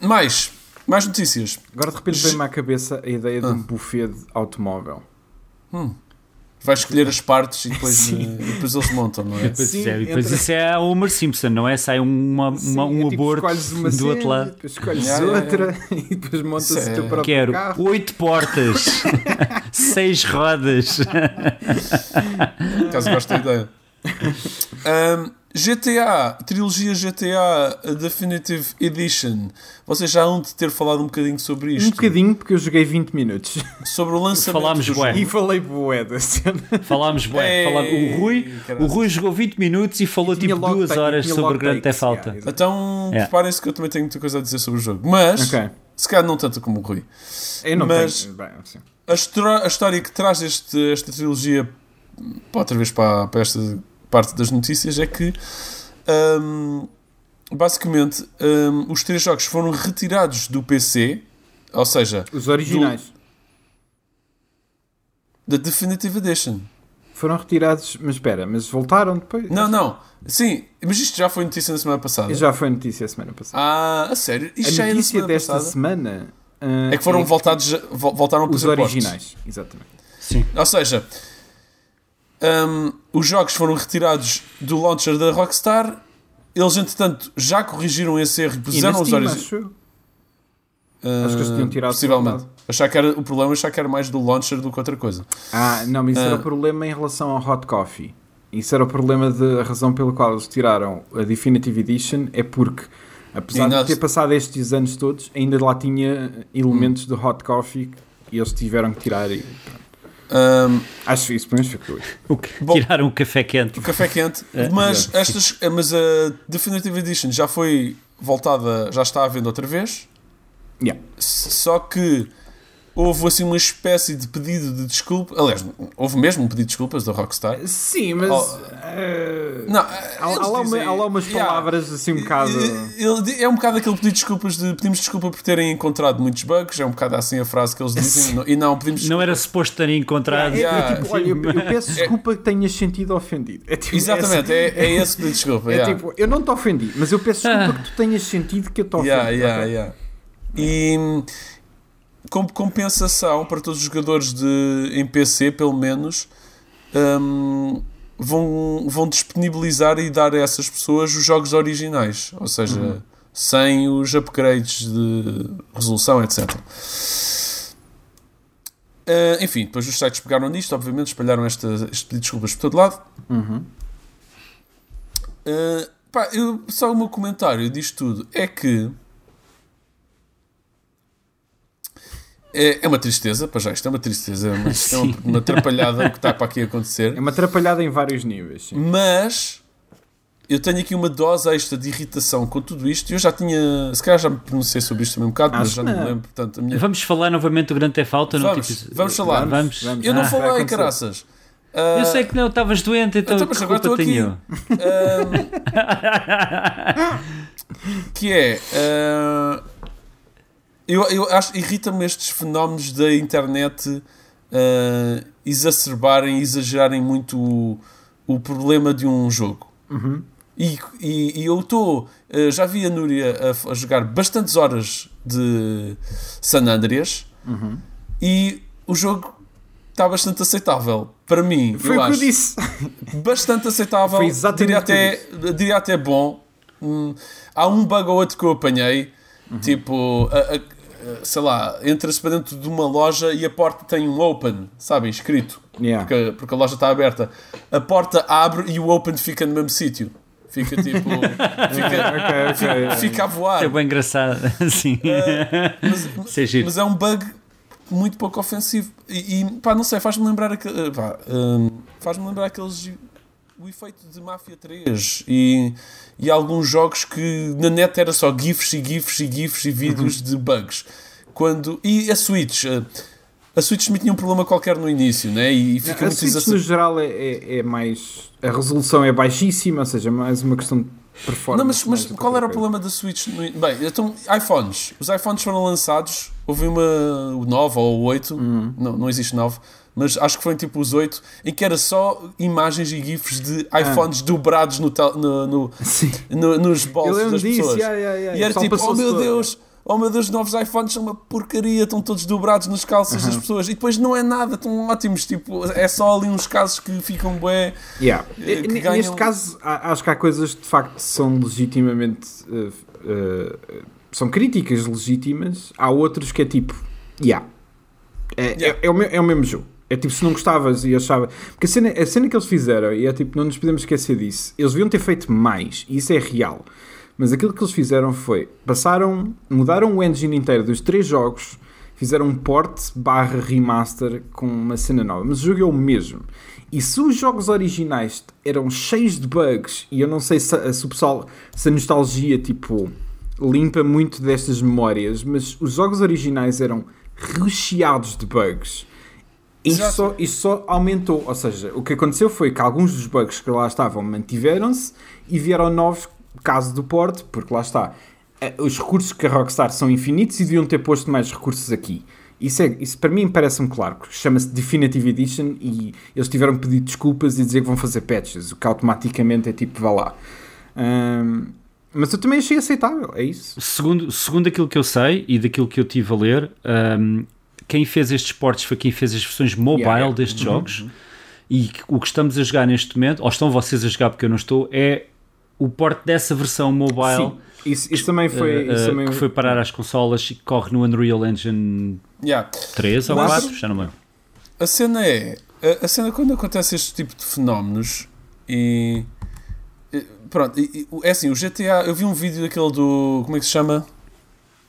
S1: mais, mais notícias.
S3: Agora de repente vem-me à cabeça a ideia de um buffet de automóvel.
S1: Vais escolher as partes e depois, eh, e depois eles montam, não é?
S2: Depois,
S3: Sim,
S2: é, depois
S3: entra-
S2: isso é o Homer Simpson, não é? Sai uma, uma-
S3: Sim,
S2: um
S3: é tipo,
S2: aborto
S3: escolhes uma
S2: do outro lado.
S3: Depois escolhes
S1: Yeah, yeah,
S3: outra e depois montas o teu
S1: é-
S3: próprio
S2: Quero
S3: carro.
S2: oito portas, seis rodas.
S1: Caso goste da ideia. Um, GTA, trilogia GTA Definitive Edition. Vocês já hão de ter falado um bocadinho sobre
S3: Um
S1: isto.
S3: bocadinho, porque eu joguei 20 minutos.
S1: Sobre o lançamento
S2: Falámos
S1: do
S2: bué.
S1: jogo.
S3: E falei boé da cena.
S2: Falámos, bué, falámos- o, Rui, o Rui jogou 20 minutos e falou
S3: Tinha
S2: tipo duas
S3: take-
S2: horas sobre o Grande Theft Auto.
S3: yeah.
S1: Então,
S2: É.
S1: preparem-se que eu também tenho muita coisa a dizer sobre o jogo. Mas,
S3: Ok.
S1: se calhar não tanto como o Rui.
S3: Eu não
S1: Mas-
S3: tenho. Bem, assim.
S1: A, a história que traz este, esta trilogia, outra vez para, para esta parte das notícias, é que hum, basicamente hum, os três jogos foram retirados do PC, ou seja,
S3: Os originais
S1: da Definitive Edition.
S3: foram retirados, mas espera, mas voltaram depois?
S1: Não, não, sim, mas isto já foi notícia na semana passada.
S3: Já foi notícia a semana passada.
S1: Ah, a sério? Isto já
S3: a
S1: é na
S3: notícia
S1: semana
S3: desta
S1: passada?
S3: semana ah,
S1: É que foram voltados, vol- voltaram a
S3: os originais, exatamente.
S2: Sim.
S1: Ou seja, hum, os jogos foram retirados do launcher da Rockstar. Eles, entretanto, já corrigiram esse erro e puseram os originais.
S3: acho eu. Acho que eles tinham tirado
S1: Possivelmente. Achar que era, o problema é achar que era mais do launcher do que outra coisa.
S3: Ah, não, mas isso era
S1: Ah.
S3: o problema em relação ao Hot Coffee. Isso era o problema de a razão pela qual eles tiraram a Definitive Edition é porque, apesar
S1: nós-
S3: de ter passado estes anos todos, ainda lá tinha elementos
S1: Hum.
S3: do Hot Coffee e eles tiveram que tirar. E, pronto.
S1: Hum,
S3: acho isso pelo menos foi o que eu-
S2: O que-
S1: Bom.
S2: Tiraram o café quente.
S1: o café quente.
S2: É,
S1: mas,
S2: exato.
S1: estas, mas a Definitive Edition já foi voltada, já está à venda outra vez.
S3: Yeah.
S1: Só que houve assim uma espécie de pedido de desculpa. Aliás, houve mesmo um pedido de desculpas da Rockstar.
S3: Sim, mas.
S1: Oh.
S3: eh,
S1: Não,
S3: há, lá uma-
S1: dizem-
S3: há lá umas
S1: Yeah.
S3: palavras assim um bocado.
S1: Ele- ele- é um bocado aquele pedido de desculpas de pedimos desculpa por terem encontrado muitos bugs, é um bocado assim a frase que eles dizem, não- e não pedimos
S2: Não era suposto terem encontrado.
S3: É, é
S1: Yeah.
S3: tipo, olha, eu, eu peço desculpa que tenhas sentido ofendido. É tipo,
S1: Exatamente,
S3: é,
S1: é, é esse pedido de desculpa.
S3: é
S1: yeah.
S3: tipo, eu não te ofendi, mas eu peço desculpa que tu tenhas sentido que eu te ofendi.
S1: Yeah, yeah,
S3: ok?
S1: yeah. E como compensação para todos os jogadores de, em PC, pelo menos, hum, vão, vão disponibilizar e dar a essas pessoas os jogos originais, ou seja,
S3: Uhum.
S1: sem os upgrades de resolução, etc. Ah, enfim, depois os sites pegaram nisto, obviamente, espalharam esta, este pedido de desculpas por todo lado.
S3: Uhum.
S1: Uh, pá, eu, só o meu comentário disto tudo é que é, é uma tristeza, para já isto é uma tristeza, é uma, isto é uma, uma atrapalhada o que está para aqui acontecer,
S3: É uma atrapalhada em vários níveis. sim.
S1: mas eu tenho aqui uma dose extra de irritação com tudo isto. Eu já tinha, se calhar já me pronunciei sobre isto também um bocado, mas
S3: Acho
S1: já
S3: que
S1: não me lembro. Portanto, a minha...
S2: Vamos falar novamente do Grande Theft Auto? não?
S1: Vamos,
S2: Tipo,
S1: vamos falar.
S2: Vamos.
S3: Vamos.
S1: Eu não
S3: Ah,
S1: falei, caraças.
S2: Eu
S1: Ah,
S2: sei que não, estavas doente, então,
S1: Então,
S2: que
S1: mas agora estou
S2: tenho
S1: aqui.
S2: eu?
S1: Ahm, que é ah, eu, eu acho irrita-me estes fenómenos da internet ah, exacerbarem exagerarem muito o, o problema de um jogo
S3: Uhum.
S1: e, e, e eu estou ah, já vi a Núria a, a jogar bastantes horas de San Andreas
S3: Uhum.
S1: e o jogo está bastante aceitável para mim
S3: Foi
S1: eu
S3: o que eu
S1: acho
S3: disse.
S1: bastante aceitável. Diria até, diria até bom. Hum, há um bug ou outro que eu apanhei,
S3: Uhum.
S1: tipo, a- sei lá, entra-se para dentro de uma loja e a porta tem um open, sabem, escrito,
S3: Yeah.
S1: porque, porque a loja está aberta. A porta abre e o open fica no mesmo sítio. Fica tipo, fica,
S3: ok, ok.
S1: fica a voar.
S2: É bem engraçado. Sim.
S1: Mas,
S2: Isso é
S1: mas é um bug muito pouco ofensivo. E, e, pá, não sei, faz-me lembrar aquele, pá, hum, faz-me lembrar aqueles o efeito de Mafia 3 e, e alguns jogos que na net era só GIFs e GIFs e GIFs e vídeos de bugs. Quando, e a Switch, eh, a Switch também tinha um problema qualquer no início, né? E fica
S3: a
S1: muito
S3: Switch no
S1: exacerbado.
S3: geral é, é, é mais. A resolução é baixíssima, ou seja, é mais uma questão de performance.
S1: Não, mas, mas qual era o problema da Switch? no Bem, então, iPhones. Os iPhones foram lançados, houve uma, o 9 ou o 8,
S3: Uhum.
S1: não, não existe 9, mas acho que foi tipo os 8, em que era só imagens e gifs de iPhones dobrados no, no, no- no- nos bolsos das
S3: disso,
S1: pessoas.
S3: yeah, yeah, yeah.
S1: E era
S3: O pessoal
S1: tipo, oh meu
S3: todo.
S1: Deus, oh meu Deus, os novos iPhones são uma porcaria, estão todos dobrados nas calças das pessoas. E depois não é nada, estão ótimos, tipo, é só ali uns casos que ficam bué.
S3: Yeah.
S1: eh, que ganham-
S3: Neste caso, acho que há coisas que de facto são legitimamente. eh, eh, são críticas legítimas. Há outros que é tipo. Yeah. É,
S1: Yeah.
S3: é, é o, é o mesmo jogo. É tipo, se não gostavas e achava. Porque a cena, a cena que eles fizeram, e é tipo, não nos podemos esquecer disso, eles deviam ter feito mais, e isso é real. Mas aquilo que eles fizeram foi. Passaram. Mudaram o engine inteiro dos três jogos, fizeram um port barra remaster com uma cena nova. Mas o jogo é o mesmo. E se os jogos originais eram cheios de bugs, e eu não sei se, se o pessoal, se a nostalgia, tipo, limpa muito destas memórias, mas os jogos originais eram recheados de bugs.
S1: Exato.
S3: só, isto só aumentou, ou seja, o que aconteceu foi que alguns dos bugs que lá estavam mantiveram-se e vieram novos, caso do porte, porque lá está, eh, os recursos que a Rockstar são infinitos e deviam ter posto mais recursos aqui. Isso, é, isso para mim parece-me claro, chama-se Definitive Edition e eles tiveram que pedir desculpas e dizer que vão fazer patches, o que automaticamente é tipo, vá lá. Ahm, mas eu também achei aceitável, é isso.
S2: Segundo, segundo aquilo que eu sei e daquilo que eu tive a ler, um, quem fez estes portes foi quem fez as versões mobile
S3: Yeah, yeah.
S2: destes jogos. E que- o que estamos a jogar neste momento, ou estão vocês a jogar porque eu não estou, é o porte dessa versão mobile
S3: Sim, isso, isso também foi.
S2: uh,
S3: isso
S2: uh,
S3: também
S2: que foi parar às consolas e corre no Unreal Engine
S1: Yeah.
S2: 3 ou
S1: Mas-
S2: 4, já não me lembro.
S1: A cena é. A, a cena quando acontece este tipo de fenómenos e. e- Pronto, e- e- é assim, o GTA. Eu vi um vídeo daquele do. Como é que se chama?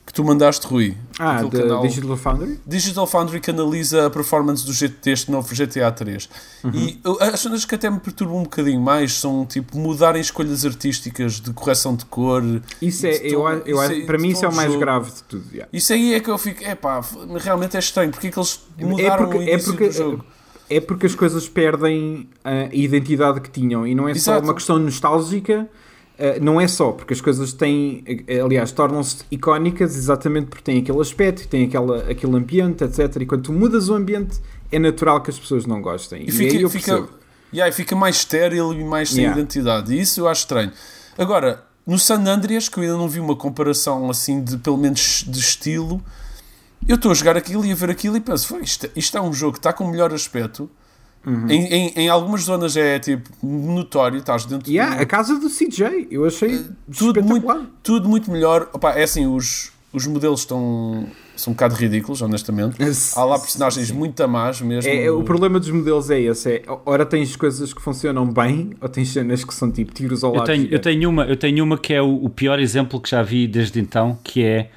S1: Que tu mandaste, Rui.
S3: Ah, da
S1: canal-
S3: Digital Foundry?
S1: Digital Foundry que analisa a performance do G- deste novo GTA 3.
S3: Uhum.
S1: E as cenas que até me perturbam um bocadinho mais são tipo mudarem escolhas artísticas de correção de cor.
S3: Isso é, eu,
S1: tom-
S3: eu,
S1: isso é-
S3: para mim isso é o mais
S1: jogo.
S3: grave de tudo. yeah.
S1: Isso aí é que eu fico, é pá, realmente é estranho, porque é que eles mudaram
S3: porque-
S1: o
S3: é
S1: início
S3: porque-
S1: do jogo?
S3: É porque as coisas perdem a identidade que tinham e não é só
S1: Exato.
S3: uma questão nostálgica. Eh, não é só, porque as coisas têm, eh, aliás, tornam-se icónicas exatamente porque têm aquele aspecto, têm aquela, aquele ambiente, etc. E quando tu mudas o ambiente, é natural que as pessoas não gostem.
S1: E
S3: E,
S1: fica,
S3: aí eu
S1: fica,
S3: percebo.
S1: yeah, fica mais estéril e mais sem
S3: Yeah.
S1: identidade. E isso eu acho estranho. Agora, no San Andreas, que eu ainda não vi uma comparação assim de pelo menos de estilo, eu estou a jogar aquilo e a ver aquilo e penso, "Foi, isto, isto é um jogo que está com o melhor aspecto.
S3: Uhum.
S1: Em, em, em algumas zonas é tipo notório, estás dentro
S3: Yeah,
S1: do,
S3: a casa do CJ, eu achei
S1: Eh, tudo muito, tudo muito melhor. Opa, é assim, os, os modelos estão são um bocado ridículos, honestamente. Há lá personagens muito a más mesmo.
S3: É, é, o problema dos modelos é esse: é, ora tens coisas que funcionam bem, ou tens cenas que são tipo tiros ao
S2: Eu
S3: lado.
S2: tenho, eu, tenho uma, eu tenho uma que é o, o pior exemplo que já vi desde então, que é,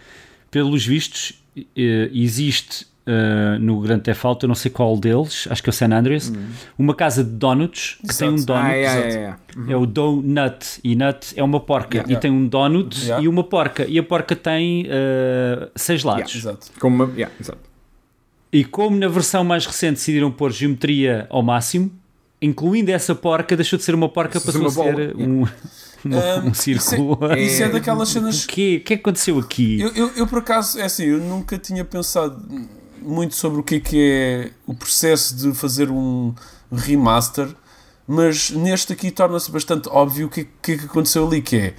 S2: pelos vistos, eh, existe eh, no Grand Theft Auto, eu não sei qual deles, acho que é o San Andreas, uma casa de donuts que tem um
S1: Exato.
S2: donut.
S3: Ah, é,
S1: Exato.
S3: é, é.
S2: É o donut e nut é uma porca
S3: Yeah.
S2: e tem um donut
S1: Yeah.
S2: e uma porca e a porca tem eh, seis lados.
S1: Exato.
S3: Como uma, yeah, exato.
S2: E como na versão mais recente decidiram pôr geometria ao máximo, incluindo essa porca, deixou de ser uma porca,
S3: Isso
S2: passou a
S3: é
S2: ser um,
S1: Ah,
S2: um círculo.
S1: Isso é, isso é
S3: É-
S1: daquelas cenas
S2: O quê? O que é que aconteceu aqui?
S1: Eu, eu, eu, por acaso, é assim, eu nunca tinha pensado muito sobre o que é que é o processo de fazer um remaster, mas neste aqui torna-se bastante óbvio o que, que é que aconteceu ali, que é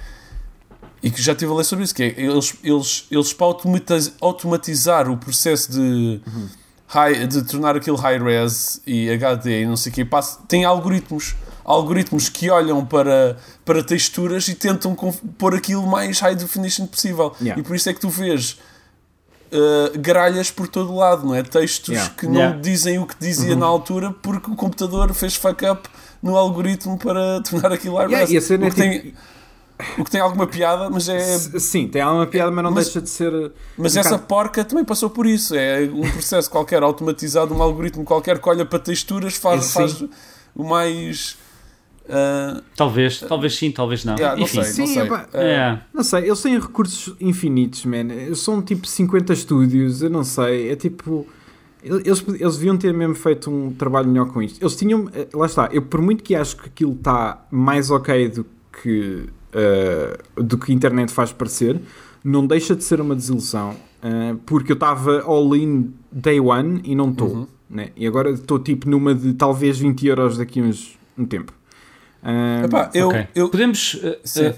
S1: e que já estive a ler sobre isso, que é eles, eles, eles para automatiz- automatizar o processo de, high, de tornar aquilo high-res e HD e não sei o quê, passa- tem algoritmos algoritmos que olham para, para texturas e tentam pôr aquilo mais high definition possível.
S3: Yeah.
S1: E por isso é que tu vês uh, gralhas por todo lado, não é? Textos
S3: Yeah.
S1: que não
S2: Yeah.
S1: dizem o que dizia na altura porque o computador fez fuck up no algoritmo para tornar aquilo high
S3: Yeah, cena
S1: o,
S3: é
S1: que tem,
S3: tipo-
S1: o que tem alguma piada, mas é.
S3: Sim, tem alguma piada, mas não
S1: Mas-
S3: deixa de ser.
S1: Mas
S3: um
S1: essa
S3: bocado-
S1: porca também passou por isso. É um processo qualquer automatizado, um algoritmo qualquer que olha para texturas, faz, faz o mais. Ah,
S2: Talvez, talvez sim, talvez não.
S1: yeah, não
S2: Enfim,
S1: sei, não
S3: Sim,
S1: sei.
S3: epá,
S1: Ah,
S2: é.
S3: Não sei, eles têm recursos infinitos, man. São tipo 50 estúdios, eu não sei. É tipo. Eles, eles deviam ter mesmo feito um trabalho melhor com isto. Eles tinham. eh, Lá está, eu por muito que acho que aquilo está mais ok do que, eh, do que a internet faz parecer, não deixa de ser uma desilusão. eh, porque eu estava all in day one e não estou.
S1: Uhum.
S3: né? e agora estou tipo numa de talvez 20 euros daqui a uns, um tempo. Um,
S1: Epá, eu,
S2: Ok.
S1: eu
S2: Podemos, uh,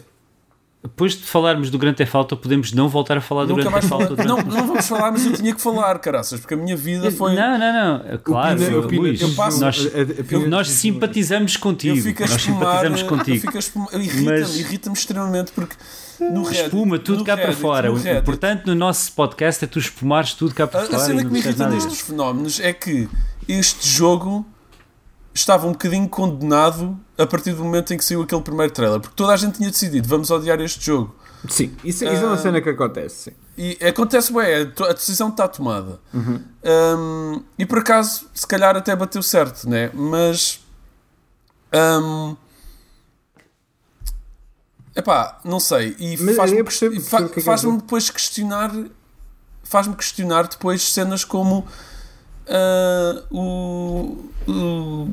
S2: depois de falarmos do Grand Theft Auto, podemos não voltar a falar do
S1: nunca
S2: Grand
S1: mais
S2: Theft Auto. durante-
S1: Não, não vamos falar, mas eu tinha que falar, caraças, porque a minha vida foi.
S2: Não, não, não. É Claro,
S3: Opina- opina-
S2: Luís,
S1: eu passo-
S2: nós,
S3: a- a- a- opina-
S2: nós simpatizamos contigo.
S1: Eu fico a
S2: nós
S1: espumar,
S2: simpatizamos
S1: eu
S2: contigo.
S1: a irrita-me,
S2: Mas-
S1: irrita-me extremamente porque no Reddit,
S2: Espuma tudo
S1: no
S2: cá para
S1: Reddit,
S2: fora.
S1: no
S2: O importante no nosso podcast é tu espumares tudo cá para
S1: A, a
S2: fora.
S1: cena
S2: e
S1: que
S2: não
S1: me irrita
S2: nada
S1: nestes fenómenos é que este jogo estava um bocadinho condenado a partir do momento em que saiu aquele primeiro trailer, porque toda a gente tinha decidido vamos odiar este jogo.
S3: Sim, isso, isso é uma
S1: Ah.
S3: cena que acontece. Sim.
S1: E acontece, ué, a decisão está tomada.
S3: Uhum.
S1: Um, e por acaso, se calhar até bateu certo, né? Mas. Um, epá, não sei. E faz-me
S3: é quer
S1: depois questionar. Faz-me questionar depois cenas como. Ah, o, o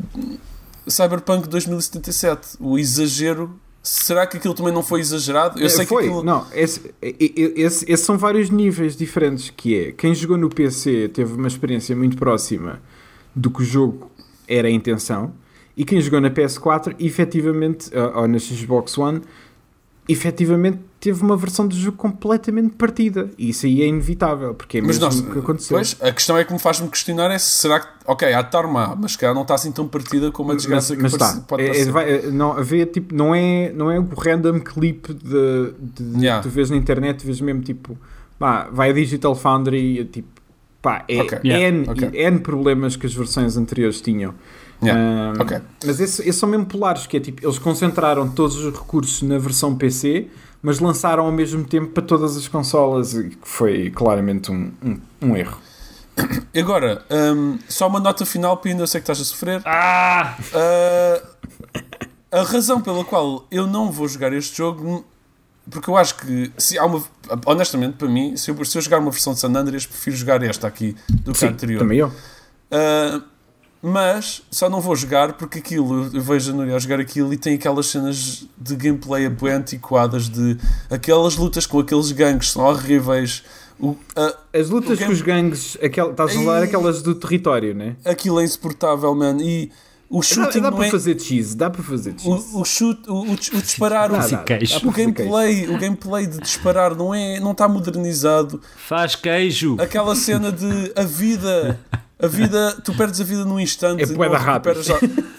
S1: Cyberpunk 2077, o exagero. Será que aquilo também não foi exagerado? Eu
S3: É,
S1: sei
S3: foi,
S1: que aquilo.
S3: não, esse, esse- esses são vários níveis diferentes, que é, quem jogou no PC teve uma experiência muito próxima do que o jogo era a intenção, e quem jogou na PS4, efetivamente, ou ou na Xbox One, efetivamente teve uma versão do jogo completamente partida, e isso aí é inevitável, porque é
S1: Mas
S3: mesmo o que aconteceu.
S1: Pois, a questão é que me faz-me questionar é se será que, ok, há de estar má, mas se calhar não está assim tão partida como a desgraça que
S3: mas
S1: parece-
S3: tá,
S1: pode
S3: é- é- vai- é- não, haver, tipo, não, é, não é o random clip de, de-
S1: Yeah.
S3: que tu vês na internet, vês mesmo tipo, pá, vai a Digital Foundry e tipo, pá, é
S1: Ok.
S2: Yeah.
S3: N,
S1: Ok.
S3: N problemas que as versões anteriores tinham.
S1: Yeah.
S3: Um,
S1: Ok.
S3: Mas esses, esses são mesmo polares, que é tipo, eles concentraram todos os recursos na versão PC, mas lançaram ao mesmo tempo para todas as consolas, e que foi claramente um, um, um erro.
S1: E agora, hum, só uma nota final, Pina, eu sei que estás a sofrer.
S2: Ah!
S1: Ah, a razão pela qual eu não vou jogar este jogo, porque eu acho que, se há uma, honestamente, para mim, se eu, se eu jogar uma versão de San Andreas, prefiro jogar esta aqui do que a anterior.
S3: também eu.
S1: Uh, mas só não vou jogar porque aquilo, eu vejo a Núria a jogar aquilo e tem aquelas cenas de gameplay bem antiquadas de aquelas lutas com aqueles gangues são horríveis. O, a-
S3: As lutas
S1: game-
S3: com os gangues, aquel, estás a falar aquelas do território, né?
S1: aquilo é insuportável, man. E o
S3: Dá,
S1: shooting
S3: dá
S1: não
S3: para
S1: é.
S3: fazer cheese, dá para fazer cheese.
S1: O, o, shoot, o, o, o disparar,
S3: Dá,
S1: o,
S3: dá, dá, dá
S1: o gameplay, o gameplay de disparar não é, não está modernizado.
S2: Faz queijo.
S1: Aquela cena de a vida, a vida, tu perdes a vida num instante,
S3: É
S1: não recuperas,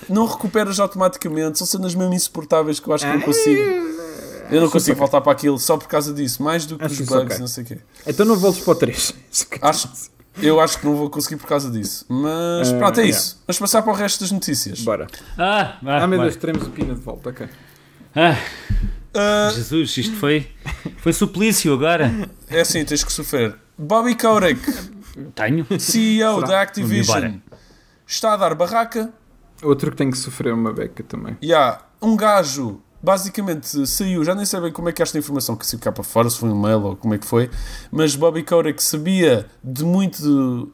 S1: não recuperas automaticamente. São cenas mesmo insuportáveis que eu acho que não consigo. Eu não consigo voltar para aquilo só por causa disso, mais do que
S3: Acho
S1: os bugs,
S3: ok.
S1: não sei o quê.
S3: Então não voltes para o 3.
S1: Acho, eu acho que não vou conseguir por causa disso. Mas
S3: Ah,
S1: pronto, é
S3: yeah.
S1: isso. Vamos passar para o resto das notícias.
S3: Bora.
S2: Ah, ah,
S3: Ah, meu
S2: vai.
S3: Deus, teremos o Pina de volta. Ok.
S2: Ah,
S1: Ah,
S2: Jesus, isto foi, foi suplício agora.
S1: é assim, tens que sofrer. Bobby Kotick,
S2: Tenho.
S1: CEO
S3: Será?
S1: da Activision, está a dar barraca.
S3: Outro que tem que sofrer uma beca também.
S1: E há um gajo, basicamente saiu, já nem sei bem como é que esta informação que saiu cá para fora, se foi um mail ou como é que foi, mas Bobby Kotick sabia de muito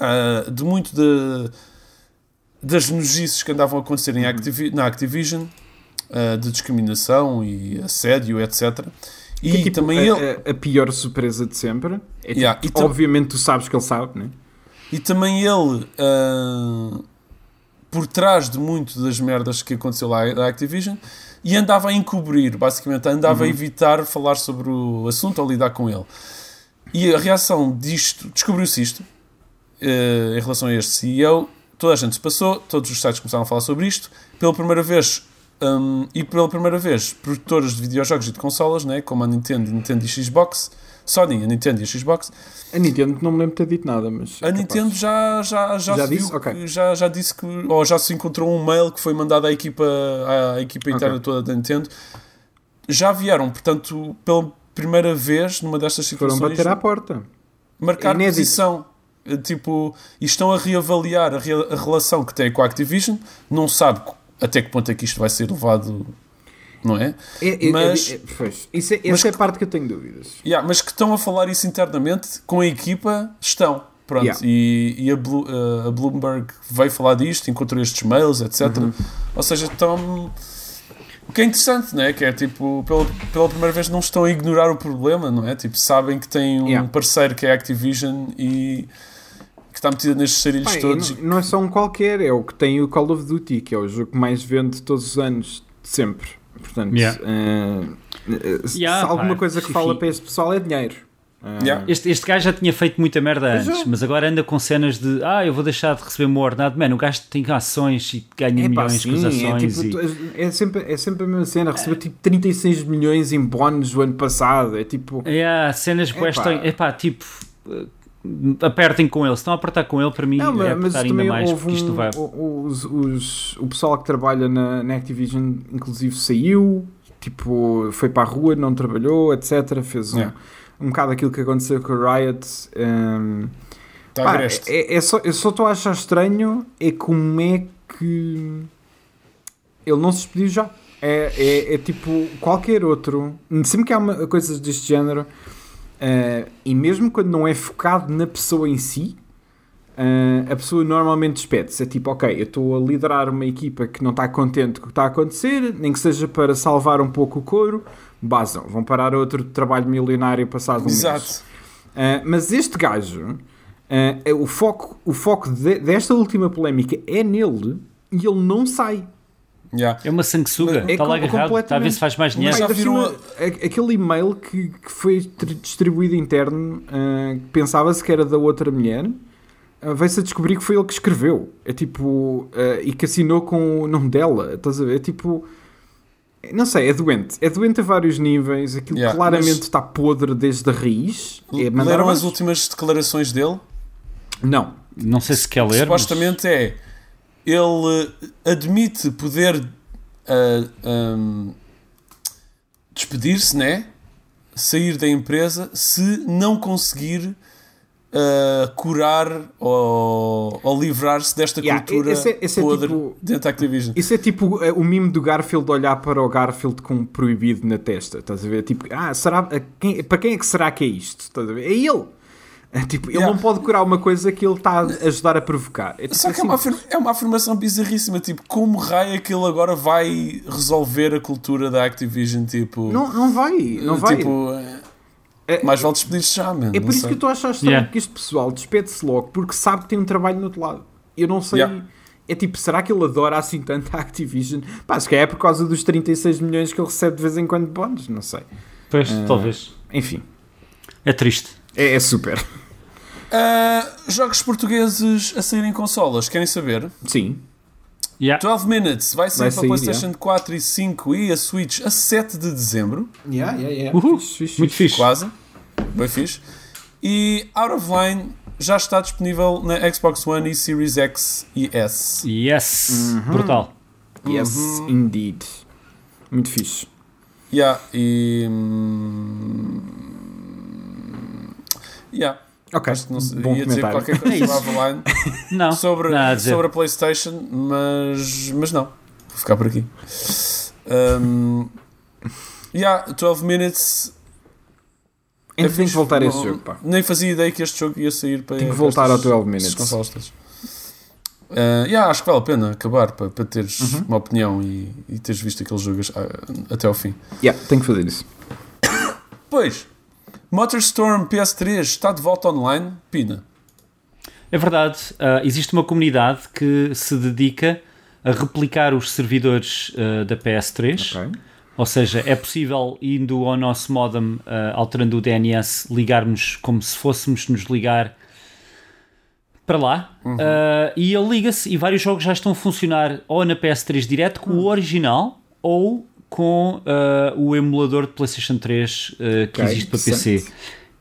S1: ah, de muito de, das nojices que andavam a acontecer em Activi- na Activision, ah, de discriminação e assédio, etc. E
S3: Que tipo,
S1: também
S3: a,
S1: ele,
S3: a- pior surpresa de sempre. É, tipo,
S1: Yeah, e
S3: obviamente tu sabes que ele sabe, né?
S1: E também ele, ah, por trás de muito das merdas que aconteceu lá da Activision, e andava a encobrir, basicamente, andava a evitar falar sobre o assunto ou lidar com ele. E a reação disto, descobriu-se isto, eh, em relação a este CEO, toda a gente se passou, todos os sites começaram a falar sobre isto, pela primeira vez, hum, e pela primeira vez, produtoras de videojogos e de consolas, né, como a Nintendo, Nintendo e Xbox, Sony, a Nintendo e a Xbox,
S3: A Nintendo não me lembro de ter dito nada, mas. é
S1: a. Nintendo já, já, já,
S3: Já
S1: se
S3: disse?
S1: viu
S3: Ok.
S1: que- já, já disse que, ou já se encontrou um mail que foi mandado à equipa, à equipa interna
S3: Ok.
S1: toda da Nintendo. Já vieram, portanto, pela primeira vez numa destas
S3: Foram
S1: situações,
S3: bater à porta.
S1: marcar
S3: Inédito.
S1: posição. Eh, Tipo, e estão a reavaliar a, rea- a relação que têm com a Activision. Não sabe até que ponto é que isto vai ser levado, não é?
S3: É, é-
S1: Mas-
S3: é- é- pois, isso é,
S1: mas
S3: essa é a parte que eu tenho dúvidas.
S1: Yeah, mas que estão a falar isso internamente com a equipa, estão. Pronto,
S3: Yeah.
S1: e, e a, Blu- a Bloomberg veio falar disto, encontrou estes mails, etc.
S3: Uhum.
S1: Ou seja, estão. O que é interessante, não é? Que é tipo, pela, pela primeira vez não estão a ignorar o problema, não é? Tipo, sabem que têm um
S3: Yeah.
S1: parceiro que é Activision e que está metida nestes sarilhos
S3: Pá, e
S1: todos.
S3: não, não é só um qualquer, é o que tem o Call of Duty, que é o jogo que mais vende todos os anos, de sempre. Portanto,
S2: Yeah.
S3: eh, se
S2: Yeah,
S3: se alguma
S2: pá,
S3: coisa que fala para este pessoal é dinheiro. Eh,
S1: Yeah.
S2: Este, este gajo já tinha feito muita merda antes,
S3: é.
S2: mas agora anda com cenas de ah, eu vou deixar de receber o meu ordenado. Mano, o gajo tem ações e ganha
S3: É pá,
S2: milhões com as
S3: sim, é,
S2: ações.
S3: tipo,
S2: e...
S3: é, sempre, é sempre a mesma cena. Recebeu tipo 36 milhões em bónus o ano passado. É tipo.
S2: Yeah, cenas
S3: Epá.
S2: bué estranhas. Epá, tipo, eh, apertem com ele. Se estão a apertar com ele, para mim
S3: Não,
S2: é apertar ainda mais, porque isto vai.
S3: o- os, os- o pessoal que trabalha na, na Activision, inclusive, saiu, tipo, foi para a rua, não trabalhou, etc. Fez um,
S1: Yeah.
S3: um bocado aquilo que aconteceu com a Riot. um,
S1: Está
S3: pá, é, é só, eu só estou a achar estranho é como é que ele não se despediu já. É, é, é tipo qualquer outro. Sempre que há uma, coisas deste género, eh, e mesmo quando não é focado na pessoa em si, eh, a pessoa normalmente despede-se. É tipo, ok, eu estou a liderar uma equipa que não está contente com o que está a acontecer, nem que seja para salvar um pouco o couro, basam, vão parar outro trabalho milionário passado um mês.
S1: Exato.
S3: Uh, mas este gajo, uh, é o foco, o foco de- desta última polémica é nele e ele não sai.
S1: Yeah.
S2: É uma sanguessuga,
S3: É
S2: está lá
S3: com-
S2: agarrado, está a ver se faz mais dinheiro.
S1: Mas
S3: cima, aquele e-mail que, que foi tri- distribuído interno, uh, que pensava-se que era da outra mulher, uh, veio-se a descobrir que foi ele que escreveu. É tipo, uh, e que assinou com o nome dela. Estás a ver? É tipo. Não sei, é doente. É doente a vários níveis. Aquilo
S1: Yeah,
S3: claramente
S1: mas-
S3: está podre desde a raiz. É
S1: Leram as últimas declarações dele?
S3: Não.
S2: Não sei se quer ler. mas-
S1: Supostamente é. Ele eh, admite poder ah, ahm, despedir-se, né? Sair da empresa se não conseguir ah, curar ou, ou livrar-se desta
S3: Yeah,
S1: cultura
S3: esse é- esse é
S1: podre
S3: tipo-
S1: dentro da Activision.
S3: Isso é tipo eh, o mimo do Garfield olhar para o Garfield com proibido na testa. Estás a ver? Tipo, ah, será, quem- para quem é que será que é isto? Estás a ver? É ele. É tipo, ele
S1: Yeah.
S3: não pode curar uma coisa que ele está a ajudar a provocar. É, tipo
S1: Só que é uma,
S3: assim.
S1: afirma- é uma afirmação bizarríssima. Tipo, como raio é que ele agora vai resolver a cultura da Activision? Tipo,
S3: Não, não vai, não vai.
S1: Tipo, é-
S3: É-
S1: mais vale despedir-se já, mano.
S3: é por isso
S1: sei.
S3: que eu estou a achar estranho
S2: Yeah.
S3: que este pessoal despede-se logo porque sabe que tem um trabalho no outro lado. Eu não sei.
S1: Yeah.
S3: É tipo, será que ele adora assim tanto a Activision? Pá, se calhar é por causa dos 36 milhões que ele recebe de vez em quando de bónus, não sei.
S2: Pois,
S3: Ah.
S2: talvez.
S3: Enfim,
S2: É triste.
S3: é, é super.
S1: Ah, jogos portugueses a saírem em consolas, querem saber?
S3: Sim.
S2: Yeah.
S1: 12 Minutes vai sair
S3: Vai
S1: para
S3: sair,
S1: PlayStation 4 e 5 e a Switch a 7 de dezembro.
S3: Yeah, yeah, yeah.
S2: Uhul.
S3: Fixe, fixe,
S2: Muito
S3: fixe.
S2: fixe.
S1: Quase. Bem fixe. E Out of Line já está disponível na Xbox One e Series X e S.
S2: Yes.
S3: Uhum.
S2: Brutal.
S3: Yes,
S1: Uhum.
S3: indeed. Muito fixe.
S1: Yeah, e. hum, Yeah.
S3: Ok,
S1: Acho que não sei,
S3: bom
S1: ia dizer qualquer coisa
S2: É. Não,
S1: sobre,
S2: a
S1: sobre a PlayStation, mas, mas não. Vou ficar por aqui. Um, yeah, 12 Minutes.
S3: Ainda
S1: é
S3: tenho que voltar a esse jogo, pá.
S1: Nem fazia ideia que este jogo ia sair para.
S3: Tenho que voltar ao 12
S1: estas
S3: Minutes.
S1: Uh, yeah, acho que vale a pena acabar para, para teres
S3: Uhum.
S1: uma opinião e, e teres visto aquele jogo ah, até ao fim.
S3: Yeah, tenho que fazer isso.
S1: Pois, Motorstorm PS3 está de volta online. Pina.
S2: É verdade. ah, existe uma comunidade que se dedica a replicar os servidores ah, da PS3.
S3: Ok.
S2: Ou seja, é possível, indo ao nosso modem, ah, alterando o DNS, ligarmos como se fôssemos nos ligar para lá. Ah, e ele liga-se e vários jogos já estão a funcionar ou na PS3 direto com o original ou com ah, o emulador de PlayStation 3 ah, que
S3: Ok,
S2: existe para PC.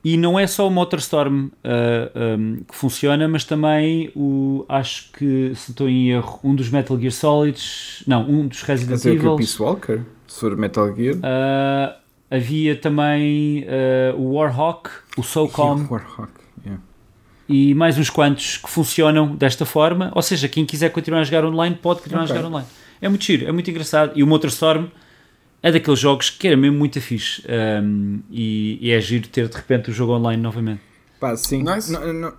S2: E não é só o Motorstorm ah, um, que funciona, mas também o, acho que, se estou em erro, um dos Metal Gear Solids, não, um dos Resident
S3: Quer dizer que o
S2: Evil.
S3: Peace Walker, for Metal Gear.
S2: Ah, havia também ah, o Warhawk, o SOCOM
S3: E Warhawk, yeah.
S2: e mais uns quantos que funcionam desta forma. Ou seja, quem quiser continuar a jogar online pode continuar
S3: Ok.
S2: a jogar online. É muito giro, é muito engraçado. E o Motorstorm é daqueles jogos que era mesmo muito fixe. Um, e, e é giro ter de repente o jogo online novamente.
S3: Pá, sim.
S1: Nice.
S3: Não- não-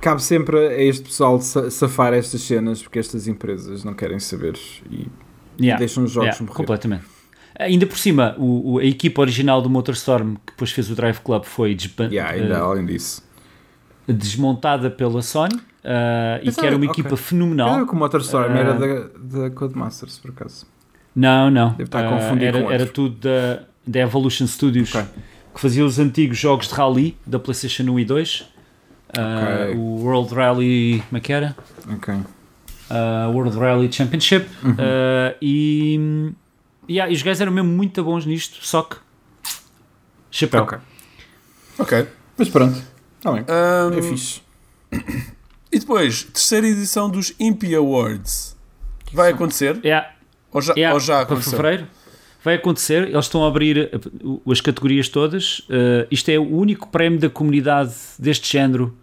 S3: cabe sempre a este pessoal sa- safar estas cenas porque estas empresas não querem saber e
S2: Yeah.
S3: deixam os jogos
S2: Yeah,
S3: morrer.
S2: completamente. Ainda por cima, o, o- a equipa original do Motorstorm, que depois fez o Drive Club, foi
S3: Yeah, ainda
S2: eh,
S3: além disso.
S2: desmontada pela Sony uh, e que era uma
S3: okay.
S2: equipa fenomenal.
S3: Era como MotorStorm, uh, era
S2: Ah.
S3: da, da Codemasters, por acaso.
S2: Não, não.
S3: Deve estar
S2: Uh,
S3: confundir
S2: era,
S3: com
S2: era tudo da, da Evolution Studios
S3: Ok.
S2: que fazia os antigos jogos de rally da PlayStation 1 e 2. Uh,
S3: Ok.
S2: O World Rally. Como é que era?
S3: Ok.
S2: Uh, World Rally Championship.
S3: Uhum.
S2: Uh, e, yeah, e os gajos eram mesmo muito bons nisto, só que. Chapéu.
S3: Ok.
S1: Ok.
S3: Mas pronto, está bem.
S1: Um,
S3: É fixe.
S1: e depois, terceira edição dos Impi Awards. Vai acontecer?
S2: Yeah,
S1: Ou já,
S2: yeah,
S1: ou já
S2: para
S1: aconteceu?
S2: fevereiro. Vai acontecer, eles estão a abrir uh, as categorias todas. Uh, isto é o único prémio da comunidade deste género,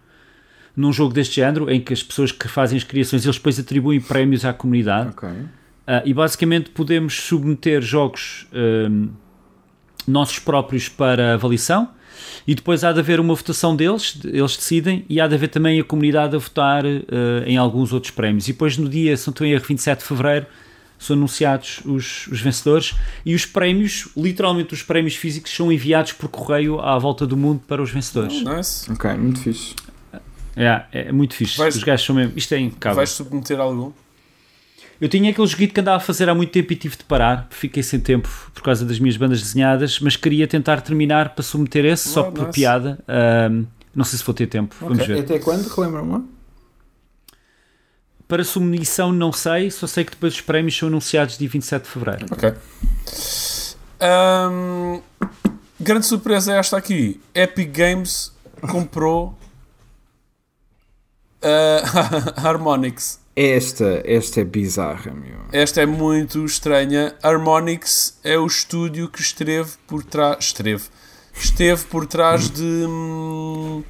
S2: num jogo deste género, em que as pessoas que fazem as criações eles depois atribuem prémios à comunidade.
S3: Ok.
S2: Ah, e basicamente podemos submeter jogos ahm, nossos próprios para avaliação e depois há de haver uma votação deles, eles decidem, e há de haver também a comunidade a votar ah, em alguns outros prémios. E depois no dia, se não estou em erro, 27 de Fevereiro, são anunciados os, os vencedores e os prémios, literalmente os prémios físicos, são enviados por correio à volta do mundo para os vencedores.
S1: Oh, nice.
S3: Ok, muito fixe.
S2: É, é muito fixe.
S1: Vais-
S2: os gajos são mesmo. Isto é impecável.
S1: Vais submeter algum?
S2: Eu tinha aquele joguito que andava a fazer há muito tempo e tive de parar, fiquei sem tempo por causa das minhas bandas desenhadas, mas queria tentar terminar para submeter esse, só
S1: Oh,
S2: por
S1: nice.
S2: piada. Ahm, não sei se vou ter tempo, vamos
S1: Ok.
S2: ver.
S3: Até quando? Relembra-me?
S2: Para submissão não sei, só sei que depois os prémios são anunciados dia 27 de Fevereiro.
S1: Ok. Um, grande surpresa é esta aqui. Epic Games comprou uh, Harmonix.
S3: Esta, esta é bizarra, meu.
S1: Esta é muito estranha. Harmonix é o estúdio que esteve por trás. Esteve. Esteve por trás de. hum,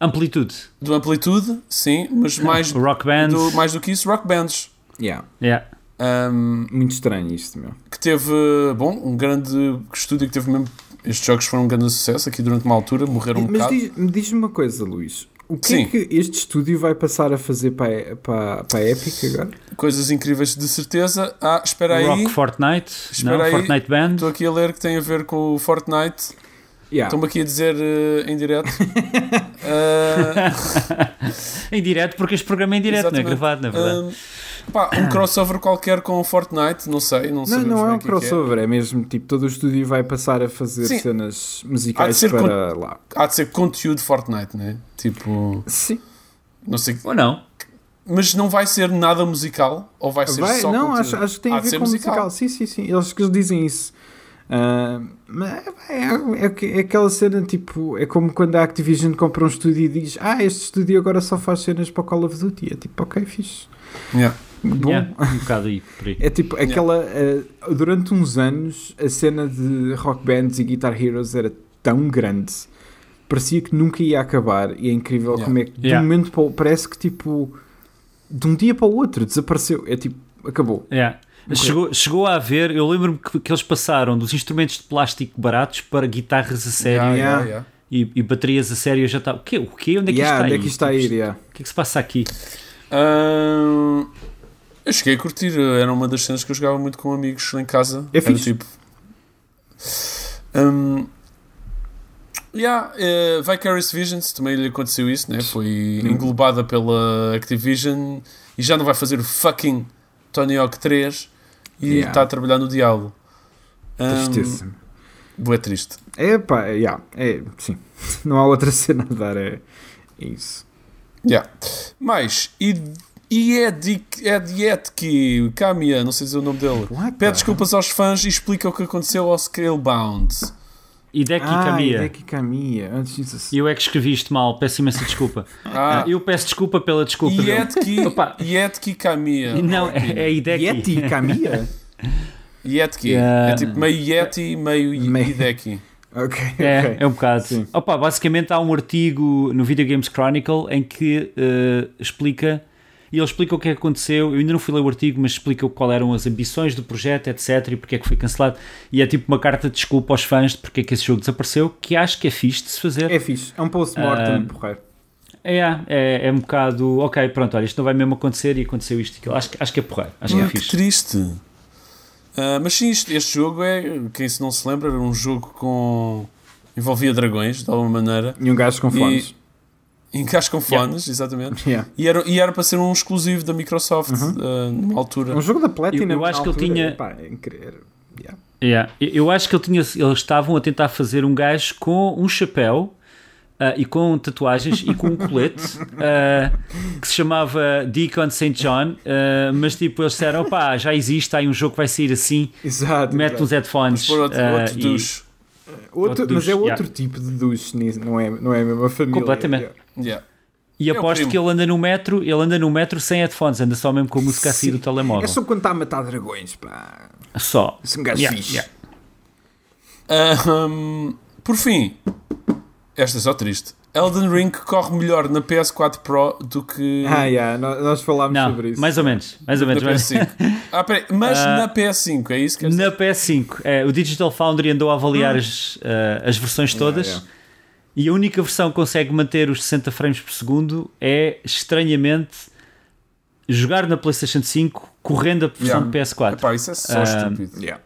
S2: Amplitude,
S1: do Amplitude, sim, mas mais,
S2: Rock Band,
S1: do, mais do que isso, Rock Bands.
S3: Yeah.
S2: yeah.
S1: Um,
S3: Muito estranho isto, meu.
S1: que teve, bom, um grande estúdio que teve mesmo. Estes jogos foram um grande sucesso aqui durante uma altura, morreram um
S3: Mas
S1: bocado.
S3: diz- me diz-me uma coisa, Luís. O que
S1: Sim.
S3: é que este estúdio vai passar a fazer para, a- para, para a Epic agora?
S1: Coisas incríveis de certeza. Ah, espera aí.
S2: Rock Fortnite,
S1: Espera
S2: não,
S1: aí.
S2: Fortnite Band.
S1: Estou aqui a ler que tem a ver com o Fortnite.
S3: Yeah.
S1: Estão-me aqui a dizer eh, em direto. Ah,
S2: Em direto, porque este programa é em direto, não é gravado, na verdade.
S1: ah, pá, um crossover qualquer com o Fortnite, não sei. Não,
S3: Não,
S1: sabemos
S3: não é um
S1: é é.
S3: crossover, é mesmo tipo todo o estúdio vai passar a fazer
S1: Sim.
S3: cenas musicais para lá.
S1: Há de ser conteúdo Fortnite, né? Tipo,
S3: Sim.
S1: não sei.
S2: Ou não?
S1: Mas não vai ser nada musical? Ou vai ser
S3: Vai,
S1: só
S3: não,
S1: conteúdo?
S3: acho, acho que tem
S1: Há
S3: a
S1: de
S3: ver
S1: ser
S3: com musical. Sim, sim, sim. Eles que eles dizem isso. Ah, mas é, é- é aquela cena tipo, é como quando a Activision compra um estúdio e diz: Ah, este estúdio agora só faz cenas para o Call of Duty. É tipo, ok, fixe.
S1: Yeah.
S3: Bom.
S2: Yeah, um bocado aí, por aí.
S3: É tipo aquela. ah, durante uns anos, a cena de rock bands e guitar heroes era tão grande, parecia que nunca ia acabar. E é incrível
S1: Yeah.
S3: como é que de
S2: Yeah.
S3: um momento para o parece que tipo, de um dia para o outro desapareceu. É tipo, acabou.
S2: Yeah. Chegou, chegou a haver, eu lembro-me que, que eles passaram dos instrumentos de plástico baratos para guitarras a sério
S1: Yeah,
S3: Yeah.
S1: yeah, yeah.
S2: e, e baterias a sério. Eu já estava. O quê? O quê? Onde é que
S3: Yeah,
S2: isto está
S3: onde é
S2: ir?
S3: que isto está a ir? yeah.
S2: O que é que se passa aqui?
S1: Ahn, eu cheguei a curtir, era uma das cenas que eu jogava muito com amigos em casa.
S3: É
S1: era
S3: fixe.
S1: tipo. Um, yeah, eh, Vicarious Visions também lhe aconteceu isso, né? foi
S3: Hum.
S1: englobada pela Activision e já não vai fazer o fucking Tony Hawk 3 e
S3: Yeah.
S1: está a trabalhar no Diablo. Um,
S3: Tristeza.
S1: bué triste.
S3: É pá, yeah, é, sim. Não há outra cena a dar, é, é isso.
S1: Yeah. Mais, e, e Ed, Ed Yetke, Kamiya, não sei dizer o nome dele,
S3: What
S1: pede desculpas aos fãs e explica o que aconteceu ao Scalebound.
S2: E Deki
S3: Ah,
S2: Kamiya.
S3: Hideki Kamiya. Antes disso.
S2: Eu é que escrevi isto mal, peço imensa desculpa.
S1: Ah,
S2: Eu peço desculpa pela desculpa.
S1: Yetki. Yetki Kamiya.
S2: Não, é, é Hideki.
S3: Yeti Kamiya?
S1: Yetki.
S2: Yeah.
S1: É tipo meio Yeti, meio Hideki.
S3: ok,
S2: É,
S3: ok.
S2: é um bocado.
S3: Sim.
S2: Opa, basicamente há um artigo no Video Games Chronicle em que eh, explica, e ele explica o que é que aconteceu. Eu ainda não fui ler o artigo, mas explica qual eram as ambições do projeto, etc. e porque é que foi cancelado. E é tipo uma carta de desculpa aos fãs de porque é que esse jogo desapareceu, que acho que é fixe de se fazer.
S3: É fixe. É um post-mortem
S2: Ah,
S3: porreiro.
S2: É, é, é um bocado, ok, pronto, olha, isto não vai mesmo acontecer e aconteceu isto e aquilo. Acho, que- acho que é porreiro, acho que é
S1: que
S2: fixe.
S1: triste. Ah, mas sim, este, este jogo é, quem se não se lembra, era um jogo com. envolvia dragões, de alguma maneira.
S3: E um gajo com
S1: E-
S3: fones.
S1: Encaixa com fones, yeah. exatamente.
S3: Yeah.
S1: E, era, e era para ser um exclusivo da Microsoft uh, numa altura.
S3: Um jogo da Platinum.
S2: Eu, eu acho que
S3: altura,
S2: ele tinha.
S3: Epá, é incrível. Yeah.
S2: Yeah. Eu acho que ele tinha, eles estavam a tentar fazer um gajo com um chapéu uh, e com tatuagens e com um colete uh, que se chamava Deacon St. John, uh, mas tipo eles disseram: pá, já existe, há aí um jogo que vai sair assim,
S3: Exato.
S2: mete
S3: exato.
S2: uns headphones.
S1: Outro, outro
S2: e-.
S3: Outro,
S2: outro
S3: mas é
S2: duche,
S3: outro
S2: yeah.
S3: tipo de nisso, não é, não é a mesma família.
S2: Completamente.
S3: Yeah.
S1: Yeah.
S2: E
S1: É
S2: aposto que ele anda no metro, ele anda no metro sem headphones, anda só mesmo com a música a sair do telemóvel.
S3: É só quando está a matar dragões, pá.
S2: Só.
S3: Esse é um gajo
S2: Yeah,
S3: fixe.
S2: yeah.
S1: Ahm, por fim, esta é só triste. Elden Ring corre melhor na PS4 Pro do que
S3: Ah, yeah, nós, falámos
S2: Não,
S3: sobre isso.
S2: mais ou menos. Mais ou
S1: na
S2: menos. mas-
S1: PS5. Ah, peraí, mas
S2: Ah,
S1: na PS5, é isso que queres
S2: Na
S1: dizer?
S2: PS5, é, o Digital Foundry andou a avaliar as, eh, as versões todas
S3: Hum. yeah.
S2: E a única versão que consegue manter os 60 frames por segundo é, estranhamente, jogar na PlayStation 5 correndo a versão
S1: Yeah.
S2: de PS4.
S1: Epá, isso é só
S2: Ah,
S1: estúpido.
S3: Yeah.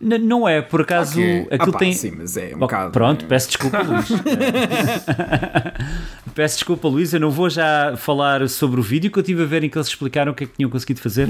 S2: N- não é, por acaso,
S1: Ok.
S2: aquilo
S3: Ah, pá,
S2: tem.
S3: sim, mas é um
S2: Oh,
S3: bocado.
S2: Pronto,
S3: né?
S2: peço desculpa, Luís. peço desculpa, Luís. Eu não vou já falar sobre o vídeo que eu estive a ver em que eles explicaram o que é que tinham conseguido fazer.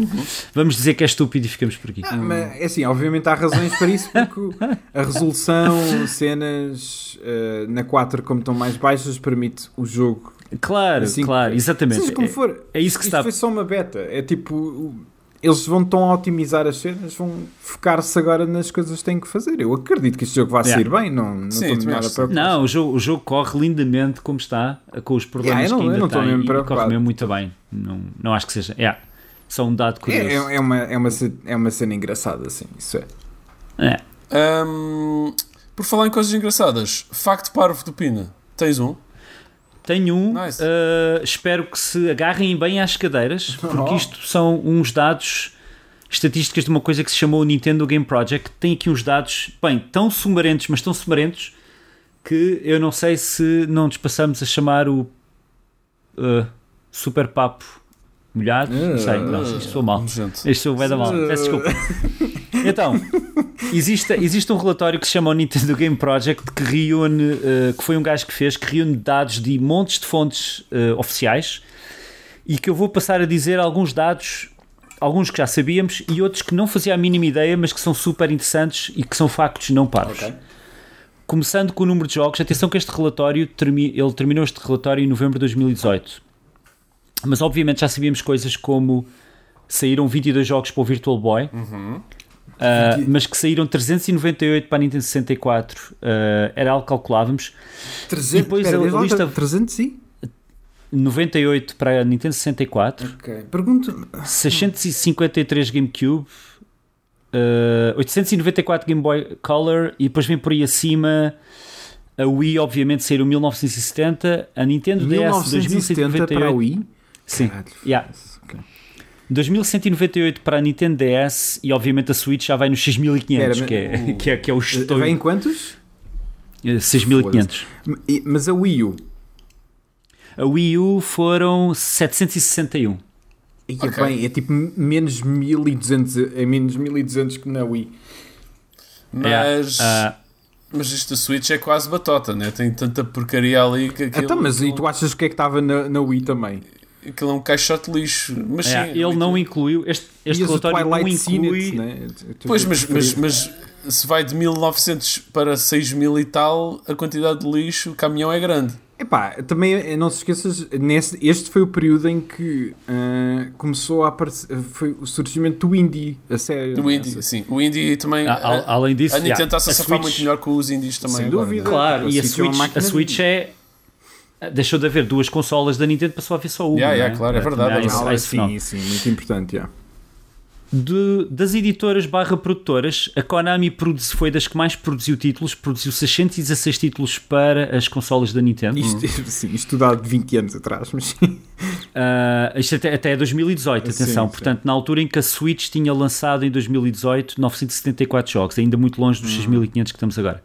S2: Vamos dizer que é estúpido e ficamos por aqui.
S3: Ah, mas, é assim, obviamente há razões para isso, porque a resolução, cenas eh, na 4 como estão mais baixas, permite o jogo.
S2: Claro,
S3: assim,
S2: claro, exatamente.
S3: Seja como
S2: É-
S3: for,
S2: é isso que
S3: isto
S2: está-
S3: foi só uma beta. É tipo, eles vão tão a otimizar as cenas, vão focar-se agora nas coisas que têm que fazer. Eu acredito que este jogo vai
S2: Yeah.
S3: sair bem, não, não
S1: Sim,
S3: estou nada preocupado.
S2: Não, o jogo, o jogo corre lindamente como está, com os problemas
S3: Yeah, eu não-
S2: que
S3: eu
S2: ainda
S3: não estou
S2: tem
S3: mesmo
S2: e corre mesmo muito bem. Não, não acho que seja. Yeah. Só um dado curioso.
S3: É, é, é uma, é, uma, é uma cena engraçada, assim, isso é.
S2: É.
S1: Ahm, por falar em coisas engraçadas, facto parvo do Pina. Tens um?
S2: Tenho um,
S1: Nice.
S2: uh, espero que se agarrem bem às cadeiras, porque isto são uns dados estatísticas de uma coisa que se chamou Nintendo Game Project. Tem aqui uns dados, bem, tão sumarentos, mas tão sumarentos que eu não sei se não nos passamos a chamar o uh, Super Papo molhado. Não sei, não, isto sou mal. Isto sou bué da mal, peço desculpa. Então, existe, existe um relatório que se chama o Nintendo Game Project que reúne, eh, que foi um gajo que fez, que reúne dados de montes de fontes eh, oficiais e que eu vou passar a dizer alguns dados, alguns que já sabíamos e outros que não fazia a mínima ideia, mas que são super interessantes e que são factos não parvos. Começando com o número de jogos, atenção que este relatório, ele terminou este relatório em novembro de 2018. Mas obviamente já sabíamos coisas como saíram 22 jogos para o Virtual Boy, ah, mas que saíram 398 para a Nintendo 64, ah, era algo que calculávamos.
S3: 300,
S2: depois
S3: espera,
S2: a lista-
S3: 300 e?
S2: 98 para a Nintendo 64,
S3: Ok. Pergunto.
S2: 653 GameCube, ah, 894 Game Boy Color e depois vem por aí acima a Wii, obviamente, saíram 1970, a Nintendo DS
S3: 1970 para a
S2: 2198.
S3: Wii?
S2: Sim,
S3: Caralho,
S2: yeah.
S3: ok.
S2: 2198 para a Nintendo DS e obviamente a Switch já vai nos 6500,
S3: Espera,
S2: que, é,
S3: o-
S2: que, é, que é o estouro.
S3: Vem quantos?
S2: Eh, 6500.
S3: E- Mas a Wii U?
S2: A Wii U foram 761.
S3: E é bem, é tipo menos 1200, é menos 1200 que na Wii.
S1: Mas,
S2: Ah,
S1: mas isto da Switch é quase batota, né? Tem tanta porcaria ali que aquilo,
S3: Então, mas e tu achas que é que estava na, na Wii também?
S1: Aquilo é um caixote de lixo. Mas
S2: é,
S1: sim,
S2: ele
S1: muito-
S2: não incluiu, este, este relatório não inclui.
S3: Né?
S1: Pois, mas, mas, mas se vai de 1900 para 6000 e tal, a quantidade de lixo, o caminhão é grande.
S3: Epá, também não se esqueças, nesse, este foi o período em que ah, começou a aparecer, foi o surgimento do indie, a sério.
S1: Do indie, sim. O indie também.
S2: A- a- além disso,
S1: a Nintendo
S2: yeah,
S1: está-se a
S2: a
S1: safar muito melhor com os indies também.
S3: Sem
S1: agora,
S3: dúvida.
S1: né?
S2: Claro, e a
S3: Switch é
S2: Switch, a Switch é. Deixou de haver duas consolas da Nintendo, passou a haver só uma.
S1: Yeah, yeah,
S2: né?
S1: claro, é verdade, é
S2: há esse fenómeno.
S3: sim, sim, muito importante, já.
S2: De- das editoras barra produtoras, a Konami produzi- foi das que mais produziu títulos, produziu 616 títulos para as consolas da Nintendo.
S3: Isto, sim, isto tudo há 20 anos atrás, mas sim.
S2: Ah, isto até, até é 2018,
S3: Sim,
S2: atenção.
S3: sim.
S2: Portanto, na altura em que a Switch tinha lançado em 2018 974 jogos, ainda muito longe dos 6500 que estamos agora.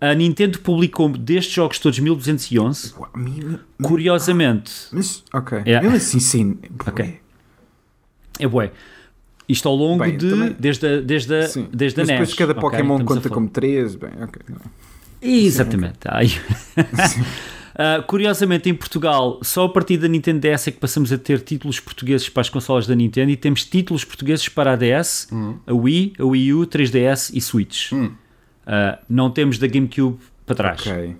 S2: A Nintendo publicou destes jogos todos 1211.
S3: Uau, mi-
S2: Curiosamente,
S3: Mas, ok.
S2: Yeah.
S3: Mesmo assim, sim.
S2: Ok. é bué. Isto ao longo
S3: Bem,
S2: de.
S3: também-
S2: Desde a, desde a,
S3: Sim.
S2: desde a
S3: Mas
S2: NES.
S3: depois cada
S2: ok?
S3: Pokémon
S2: a
S3: conta como 3, bem, ok.
S2: Exatamente. Ai. Uh, curiosamente, em Portugal, só a partir da Nintendo DS é que passamos a ter títulos portugueses para as consolas da Nintendo e temos títulos portugueses para a DS, a Wii, a Wii U, 3DS e Switch. Uh, não temos da GameCube para trás.
S3: Ok.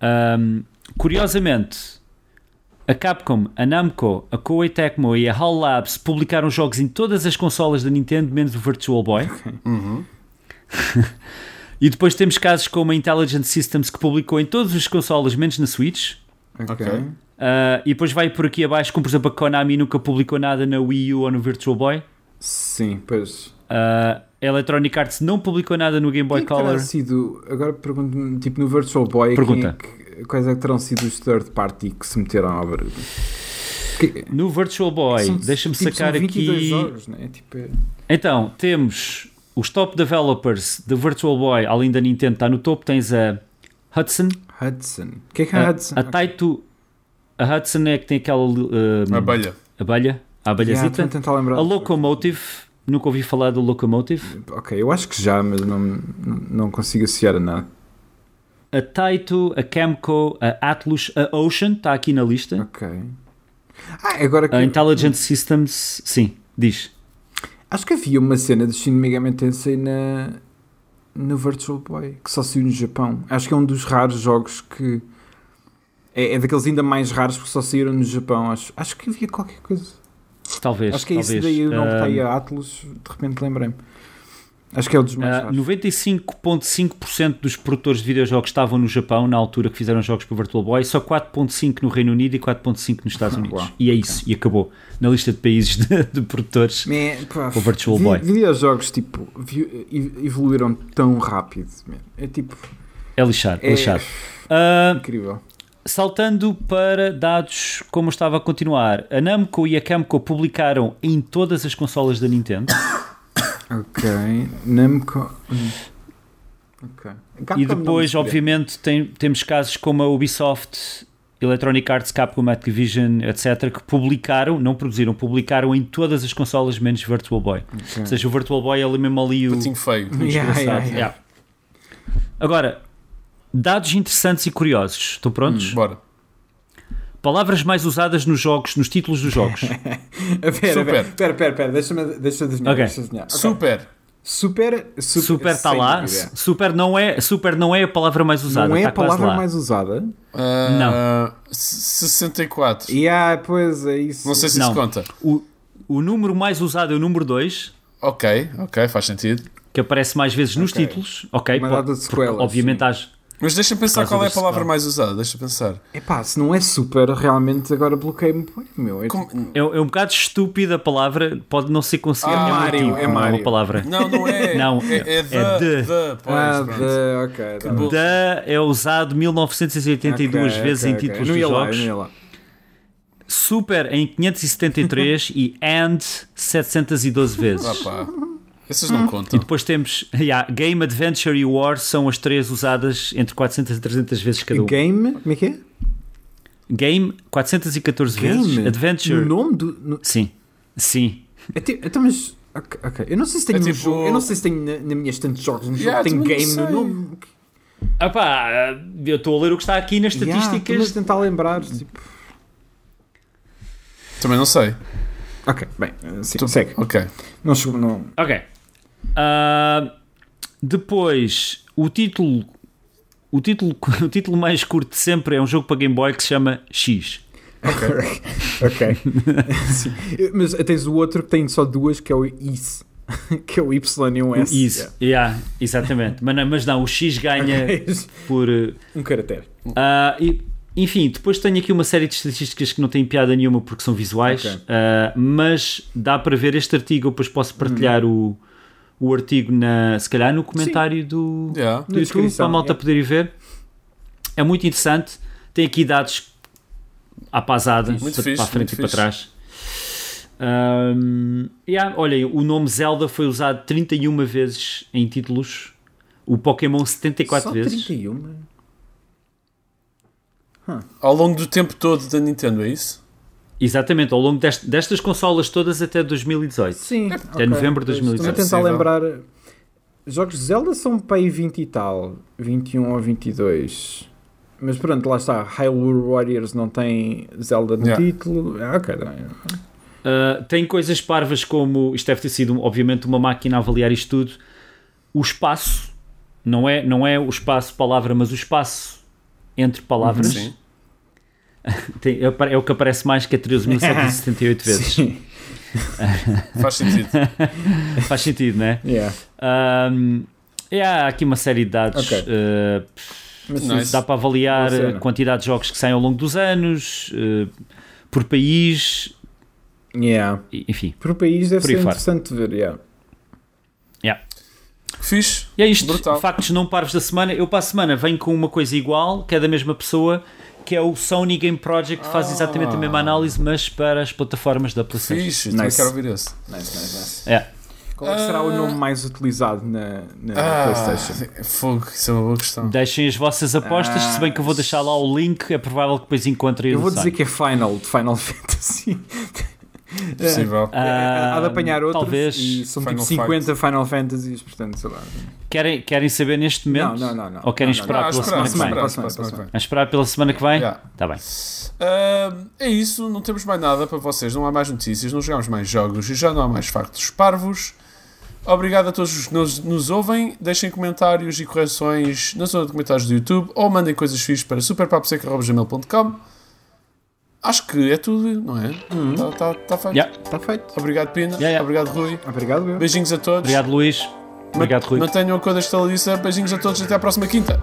S2: Um, curiosamente, a Capcom, a Namco, a Koei Tecmo e a HAL Labs publicaram jogos em todas as consolas da Nintendo, menos o Virtual Boy. e depois temos casos como a Intelligent Systems, que publicou em todas as consolas, menos na Switch.
S3: Ok.
S1: Ok.
S2: Uh, e depois vai por aqui abaixo, como por exemplo a Konami nunca publicou nada na Wii U ou no Virtual Boy.
S3: Sim, pois.
S2: Uh, a Electronic Arts não publicou nada no Game Boy
S3: Quem é
S2: Color.
S3: sido, agora pergunto-me, tipo no Virtual Boy,
S2: Pergunta.
S3: quem é que- quais é que terão sido os third party que se meteram à? Que-
S2: No Virtual Boy, deixa-me
S3: tipo,
S2: sacar
S3: são 22
S2: aqui.
S3: jogos, né? Tipo, é-
S2: Então, temos os top developers da Virtual Boy, além da Nintendo, está no topo. Tens a Hudson,
S3: Hudson. O que é que é
S2: a,
S3: Hudson?
S2: a Taito. A Hudson é que tem aquela uh,
S1: Abelha.
S2: abelha, a
S3: Yeah,
S2: abelhazita.
S3: lembrar.
S2: a Locomotive, nunca ouvi falar do Locomotive.
S3: Ok, eu acho que já, mas não, não, consigo associar a nada.
S2: A Taito, a Camco, a Atlus, a Ocean, está aqui na lista.
S3: Ok. Ah, agora que.
S2: A Intelligent Systems, sim, diz.
S3: Acho que havia uma cena de Shin Megami Tensei na, no Virtual Boy, que só saiu no Japão. Acho que é um dos raros jogos que... É, é daqueles ainda mais raros porque só saíram no Japão. Acho, acho que havia qualquer coisa.
S2: Talvez.
S3: acho que é isso
S2: talvez.
S3: daí, eu não
S2: Ah,
S3: botei a Atlus, de repente lembrei-me. Acho que é um dos mais
S2: Ah,
S3: raros.
S2: 95.5% dos produtores de videojogos estavam no Japão na altura que fizeram jogos para o Virtual Boy, só 4.5% no Reino Unido e 4.5% nos Estados
S3: Ah,
S2: Unidos.
S3: uau.
S2: E é isso, e acabou. Na lista de países de, de produtores.
S3: Man, pá,
S2: O Virtual
S3: vi-
S2: Boy.
S3: Videojogos, tipo, evoluíram tão rápido. man. É tipo,
S2: É lixado, é
S3: É-
S2: lixado. Ah,
S3: incrível.
S2: Saltando para dados, como eu estava a continuar, a Namco e a Camco publicaram em todas as consolas da Nintendo
S3: Ok, Namco... Ok. Capcom
S2: e depois,
S3: me
S2: obviamente, tem- temos casos como a Ubisoft, Electronic Arts, Capcom, Activision, etc., que publicaram, não produziram, publicaram em todas as consolas menos Virtual Boy.
S3: Ok.
S2: Ou seja, o Virtual Boy é ali mesmo ali o,
S1: Patinho feio.
S3: yeah, yeah. Yeah.
S2: Agora, dados interessantes e curiosos. Estão prontos?
S1: Bora.
S2: Palavras mais usadas nos jogos, nos títulos dos jogos.
S3: Pera,
S1: Super.
S3: pera, pera, pera, deixa-me deixa adivinhar.
S2: Ok.
S3: deixa adivinhar. Ok.
S1: Super.
S3: Super, super,
S2: Super está lá.
S3: dúvida.
S2: Super não, é, super não é a palavra mais usada.
S3: Não é
S2: está
S3: a palavra mais usada?
S1: Ah, 64.
S3: E ah, pois é isso.
S1: Não sei se
S2: Não.
S1: isso conta.
S2: O, o número mais usado é o número 2,
S1: Ok, ok, faz sentido.
S2: que aparece mais vezes nos títulos. Ok,
S3: Uma
S2: pode-
S3: data de sequelas,
S2: obviamente
S3: sim.
S2: há-
S1: Mas deixa-me pensar qual é a palavra mais usada. Deixa pensar.
S3: Epá, se não é super, realmente agora bloqueei-me. Meu, é
S1: Como-
S3: tipo-
S2: é, é um bocado estúpida a palavra, pode não ser considerada
S1: Ah,
S2: é
S3: Mário, é Mário.
S2: uma palavra.
S1: Não, não é.
S2: Não,
S1: é, é,
S2: é
S1: the,
S2: de.
S1: the, pois,
S3: ah, de, ok. tá bom.
S2: Da é usado 1982
S3: Ok,
S2: vezes
S3: ok,
S2: em títulos
S3: ia lá,
S2: jogos.
S3: não ia lá.
S2: Super em 573 e and 712 vezes.
S1: Ah, pá. Essas não
S2: E
S1: contam.
S2: depois temos yeah, Game, Adventure e War são as três usadas entre 400 e 300 vezes cada um.
S3: Game, como é que é?
S2: Game 414 vezes,
S3: Game?
S2: Adventure
S3: No nome do. no-
S2: sim, sim.
S3: É Então, mas. ok, ok. Eu não sei se tenho
S1: É tipo-
S3: jogo. Eu não sei se tenho na, na minha estante de jogos um jogo
S1: Yeah,
S3: que tem game no nome.
S2: Ah pá, eu estou a ler o que está aqui nas
S3: Yeah,
S2: estatísticas.
S3: A tentar lembrar. Tipo...
S1: Também não sei.
S3: Ok, bem, sim,
S1: Tu-
S3: segue.
S1: Ok.
S3: Não chegou. Não...
S2: Ok. Ah, depois, o título, o título, o título mais curto de sempre é um jogo para Game Boy que se chama X.
S3: ok. Sim. Mas tens o outro que tem só duas, que é o IS. que é o Y e um S.
S2: Isso, yeah, exatamente. Mas não, mas não, o X ganha
S3: Yeah.
S2: por. eh,
S3: um caractere.
S2: e, enfim, depois tenho aqui uma série de estatísticas que não têm piada nenhuma porque são visuais,
S3: Ok.
S2: ah, mas dá para ver este artigo. Eu depois posso partilhar o, o artigo, na, se calhar, no comentário do,
S1: Yeah.
S2: do
S3: Na
S2: YouTube para a malta
S3: é.
S2: poder ir ver. É muito interessante. Tem aqui dados à pasada,
S1: Muito
S2: para,
S1: fixe,
S2: para a frente
S1: muito
S2: e para
S1: fixe.
S2: trás. Um, yeah, olhem, o nome Zelda foi usado 31 vezes em títulos. O Pokémon 74
S3: Só
S2: vezes.
S3: 31?
S1: Ao longo do tempo todo da Nintendo, é isso?
S2: Exatamente, ao longo dest- destas consolas todas até 2018.
S3: Sim.
S2: Até novembro de 2017.
S3: Estou a tentar lembrar. Jogos de Zelda são para aí 20 e tal. 21 ou 22. Mas pronto, lá está. Hyrule Warriors não tem Zelda no
S1: Yeah.
S3: título. Ah, ok.
S2: Uh, tem coisas parvas como isto deve ter sido obviamente uma máquina a avaliar isto tudo o espaço não é, não é o espaço palavra mas o espaço entre palavras
S1: Sim.
S2: tem- é, o que aparece mais que é 13.778 vezes
S3: Sim.
S1: Faz sentido.
S2: faz sentido, não é?
S3: Yeah.
S2: Um, é, há aqui uma série de dados
S3: Ok.
S2: uh,
S3: Mas
S1: Nice.
S2: dá para avaliar
S3: Boa cena.
S2: a quantidade de jogos que saem ao longo dos anos uh, por país
S3: yeah.
S2: enfim
S3: Por país deve
S2: Por
S3: ser interessante ver. Yeah.
S2: yeah.
S1: Fixe.
S2: E é isto,
S1: Brutal.
S2: factos não parvos da semana. Eu para a semana venho com uma coisa igual, que é da mesma pessoa, que é o Sony Game Project, que faz
S1: Ah.
S2: exatamente a mesma análise, mas para as plataformas da PlayStation.
S1: Fixe. Também
S3: Nice.
S1: quero ouvir esse.
S3: Nice, nice, nice.
S2: É.
S3: Qual é que será o
S1: Ah.
S3: nome mais utilizado na, na
S1: Ah,
S3: PlayStation?
S1: fogo. Isso é uma boa questão.
S2: Deixem as vossas apostas, se bem que eu vou deixar lá o link, é provável que depois encontrem
S3: Eu vou dizer
S2: site.
S3: que é Final de Final Fantasy.
S1: Possível.
S2: Ah,
S3: Há de apanhar outros
S2: talvez.
S3: e são
S1: Final
S3: tipo 50 Final Fantasies, portanto, sei lá.
S2: Querem, querem saber neste
S3: Não,
S2: momento?
S3: não, não, não.
S2: Ou querem
S3: Não, não,
S2: esperar
S1: Ah,
S2: pela
S1: esperar,
S2: semana que vem?
S1: esperar,
S3: Para a
S1: esperar,
S3: semana,
S1: esperar.
S2: A esperar pela semana que vem?
S1: Yeah.
S2: Tá bem.
S1: Ah, é isso, não temos mais nada para vocês, não há mais notícias, não jogamos mais jogos e já não há mais factos parvos. Obrigado a todos os que nos, nos ouvem. Deixem comentários e correções na zona de comentários do YouTube ou mandem coisas fixas para superpaposeca.gmail.com Acho que é tudo, não é? Está tá, tá feito.
S2: Yeah.
S3: Está feito.
S1: Obrigado, Pina.
S2: Yeah, yeah.
S1: Obrigado, Rui.
S3: Obrigado, eu.
S1: Beijinhos a todos.
S2: Obrigado, Luís. Obrigado, Rui.
S1: Mantenham a cor da estaladiça. Beijinhos a todos. Até à próxima quinta.